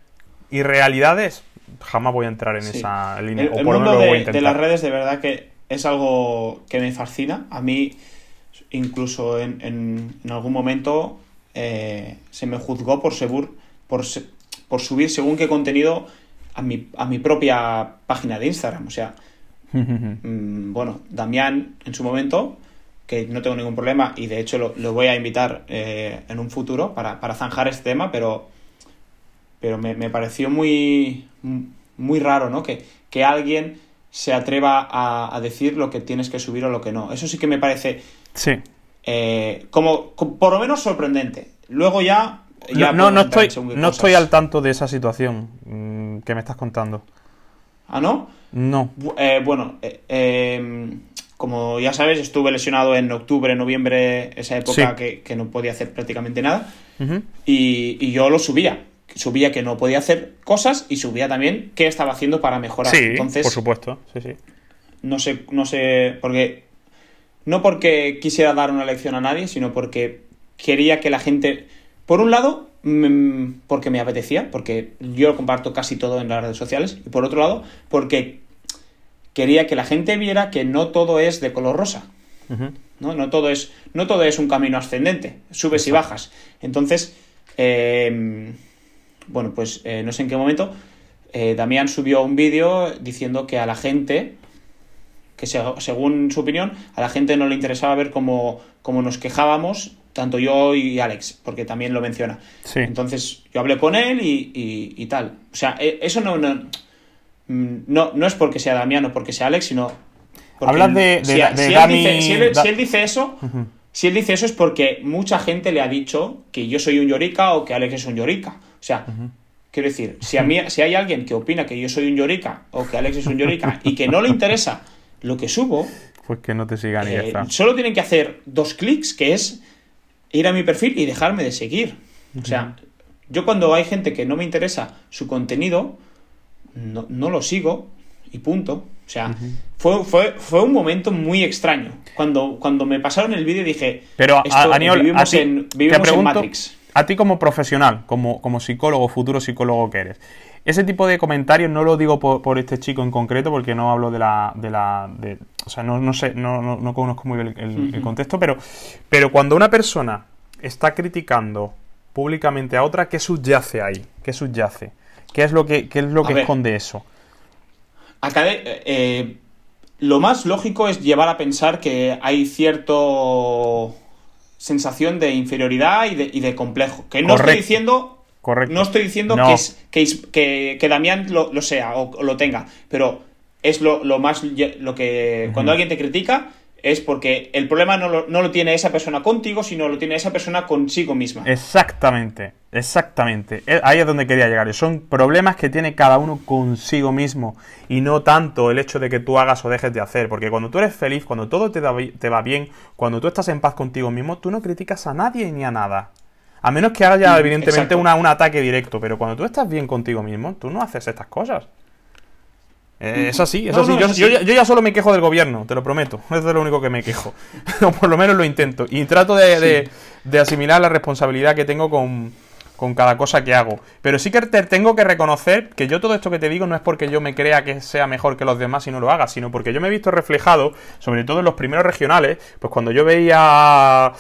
irrealidades, jamás voy a entrar en esa línea. El, mundo de, las redes de verdad que es algo que me fascina. A mí, incluso en, en algún momento, eh, se me juzgó por, por, por subir según qué contenido a mi, a mi propia página de Instagram. O sea, mm, bueno, Damián en su momento, que no tengo ningún problema y de hecho lo, voy a invitar eh, en un futuro para, zanjar este tema, pero, pero me, pareció muy, muy raro, ¿no? Que, que alguien se atreva a, decir lo que tienes que subir o lo que no. Eso sí que me parece sí. Eh, como, por lo menos sorprendente. Luego ya... no, no, estoy, no estoy al tanto de esa situación mm, que me estás contando. ¿Ah, no? No. Eh, bueno, eh, em, como ya sabes, estuve lesionado en octubre, noviembre, esa época que, no podía hacer prácticamente nada. y, yo lo subía. Subía que no podía hacer cosas y subía también qué estaba haciendo para mejorar. Sí, por supuesto. Sí, sí. No sé, no sé, porque no porque quisiera dar una lección a nadie, sino porque quería que la gente, por un lado, mm, porque me apetecía, porque yo comparto casi todo en las redes sociales, y por otro lado, porque quería que la gente viera que no todo es de color rosa. ¿no? No, todo es, no todo es un camino ascendente, subes y bajas. Entonces, em, bueno, pues eh, no sé en qué momento, eh, Damián subió un vídeo diciendo que a la gente que según su opinión a la gente no le interesaba ver cómo, nos quejábamos, tanto yo y Alex, porque también lo menciona. Entonces yo hablé con él y, tal. O sea, e, eso no, no, no, es porque sea Damián o porque sea Alex, sino... Hablas de, si, él dice, eso, Si él dice eso es porque mucha gente le ha dicho que yo soy un llorica o que Alex es un llorica. O sea, quiero decir, si, a mí, si hay alguien que opina que yo soy un llorica o que Alex es un llorica y que no le interesa lo que subo, pues que no te sigan y ya eh, está. solo tienen que hacer dos clics, que es ir a mi perfil y dejarme de seguir. O sea, yo cuando hay gente que no me interesa su contenido, no, no lo sigo y punto. O sea, fue, fue, fue un momento muy extraño. Cuando, cuando me pasaron el vídeo dije, Pero, esto- Aniol, vivimos, a ti- en, te vivimos en pregunto, Matrix. A ti como profesional, como, como psicólogo, futuro psicólogo que eres, ese tipo de comentarios no lo digo por, por este chico en concreto, porque no hablo de la... De la de- o sea, no, no sé, no, no, no conozco muy bien el, el- el contexto, pero, pero cuando una persona está criticando públicamente a otra, ¿qué subyace ahí? ¿Qué subyace? ¿Qué es lo que, qué es lo A que ver. esconde eso? Acá de- eh, lo más lógico es llevar a pensar que hay cierto sensación de inferioridad y de, y de complejo. Que no estoy diciendo Correcto. No estoy diciendo No. que, es, que, que, que Damián lo, lo sea o, o lo tenga, pero es lo, lo más lo que cuando alguien te critica es porque el problema no lo, no lo tiene esa persona contigo, sino lo tiene esa persona consigo misma. Exactamente, exactamente. Eh, Ahí es donde quería llegar. Son problemas que tiene cada uno consigo mismo y no tanto el hecho de que tú hagas o dejes de hacer. Porque cuando tú eres feliz, cuando todo te, da te va bien, cuando tú estás en paz contigo mismo, tú no criticas a nadie ni a nada. A menos que haya, Mm, evidentemente, una- un ataque directo. Pero cuando tú estás bien contigo mismo, tú no haces estas cosas. Eh, es así, es No, así. no, yo, es así. yo ya- yo ya solo me quejo del gobierno, te lo prometo. Es de lo único que me quejo. o por lo menos lo intento. Y trato de, de- de asimilar la responsabilidad que tengo con, con cada cosa que hago. Pero sí que te tengo que reconocer que yo todo esto que te digo no es porque yo me crea que sea mejor que los demás y no lo haga, sino porque yo me he visto reflejado, sobre todo en los primeros regionales, pues cuando yo veía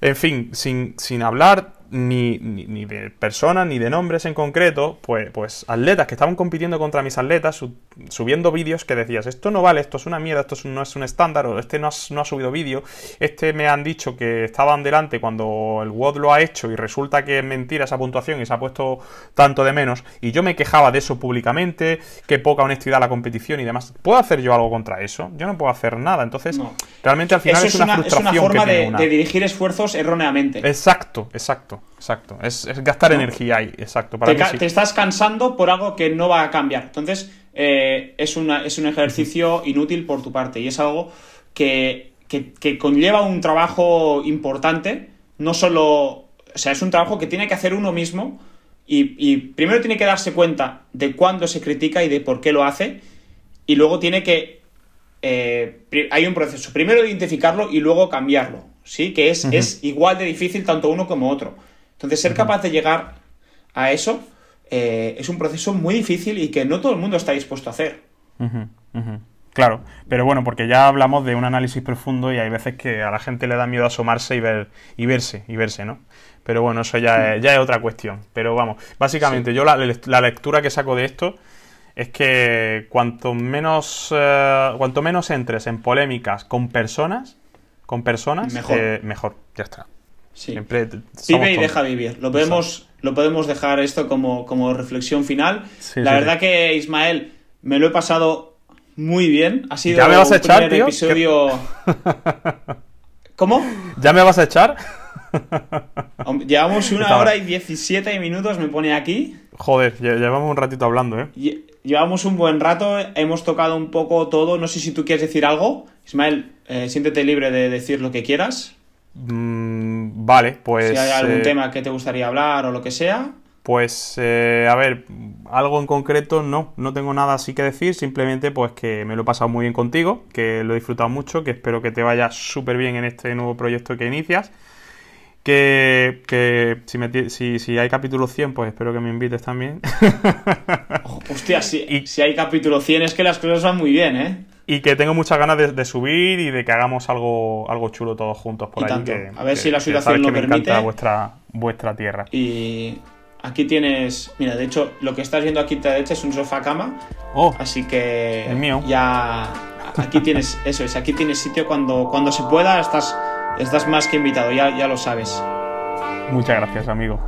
en fin, sin, sin hablar ni, ni, ni de personas ni de nombres en concreto, pues, pues atletas que estaban compitiendo contra mis atletas, su- subiendo vídeos que decías, esto no vale, esto es una mierda, esto es un- no es un estándar, o este no, has- no ha subido vídeo, este me han dicho que estaban delante cuando el WOD lo ha hecho y resulta que es mentira esa puntuación y se ha puesto tanto de menos, y yo me quejaba de eso públicamente, que poca honestidad la competición y demás. ¿Puedo hacer yo algo contra eso? Yo no puedo hacer nada, entonces No. realmente al final Eso es, una, es frustración una forma que tiene de, una. de dirigir esfuerzos erróneamente. Exacto, exacto, exacto. Es, es gastar No. energía ahí, exacto. Para te, mí ca- sí. te estás cansando por algo que no va a cambiar. Entonces, eh, es, una, es un ejercicio inútil por tu parte y es algo que, que- que conlleva un trabajo importante, no solo... O sea, es un trabajo que tiene que hacer uno mismo y, y primero tiene que darse cuenta de cuándo se critica y de por qué lo hace y luego tiene que... eh, hay un proceso, primero identificarlo y luego cambiarlo, ¿sí? Que es, es igual de difícil tanto uno como otro. Entonces, ser capaz de llegar a eso eh, es un proceso muy difícil y que no todo el mundo está dispuesto a hacer. Claro, pero bueno, porque ya hablamos de un análisis profundo y hay veces que a la gente le da miedo asomarse y ver y verse y verse, ¿no? Pero bueno, eso ya es, ya es otra cuestión. Pero vamos, básicamente yo la, la lectura que saco de esto es que cuanto menos eh, cuanto menos entres en polémicas con personas, con personas, Mejor. eh, mejor. Ya está. Sí. Siempre Vive y deja vivir. Lo podemos, lo podemos dejar esto como, como reflexión final. Sí, La sí, verdad que, Ismael, me lo he pasado muy bien. Ha sido ¿Ya me vas a echar, primer tío? episodio... ¿Cómo? ¿Ya me vas a echar? Llevamos una hora y 17 minutos, me pone aquí. Joder, lle- llevamos un ratito hablando, ¿eh? Lle- Llevamos un buen rato, hemos tocado un poco todo. No sé si tú quieres decir algo. Ismael, eh, siéntete libre de decir lo que quieras. Mm, vale, pues... si hay algún eh, tema que te gustaría hablar o lo que sea. Pues, eh, a ver, algo en concreto no, no tengo nada así que decir, simplemente pues que me lo he pasado muy bien contigo, que lo he disfrutado mucho, que espero que te vaya súper bien en este nuevo proyecto que inicias, que, que si, me si, si hay capítulo 100, pues espero que me invites también, Hostia, si, Y- si hay capítulo 100 es que las cosas van muy bien, ¿eh? y que tengo muchas ganas de, de subir y de que hagamos algo, algo chulo todos juntos por ahí. que- A ver que- si la situación lo que me encanta permite. vuestra, vuestra tierra. Y aquí tienes, mira, de hecho, lo que estás viendo aquí a la derecha es un sofá cama, Oh, así que El mío. ya aquí tienes, eso es, aquí tienes sitio cuando, cuando se pueda, estás, estás más que invitado, ya, ya lo sabes. muchas gracias, amigo.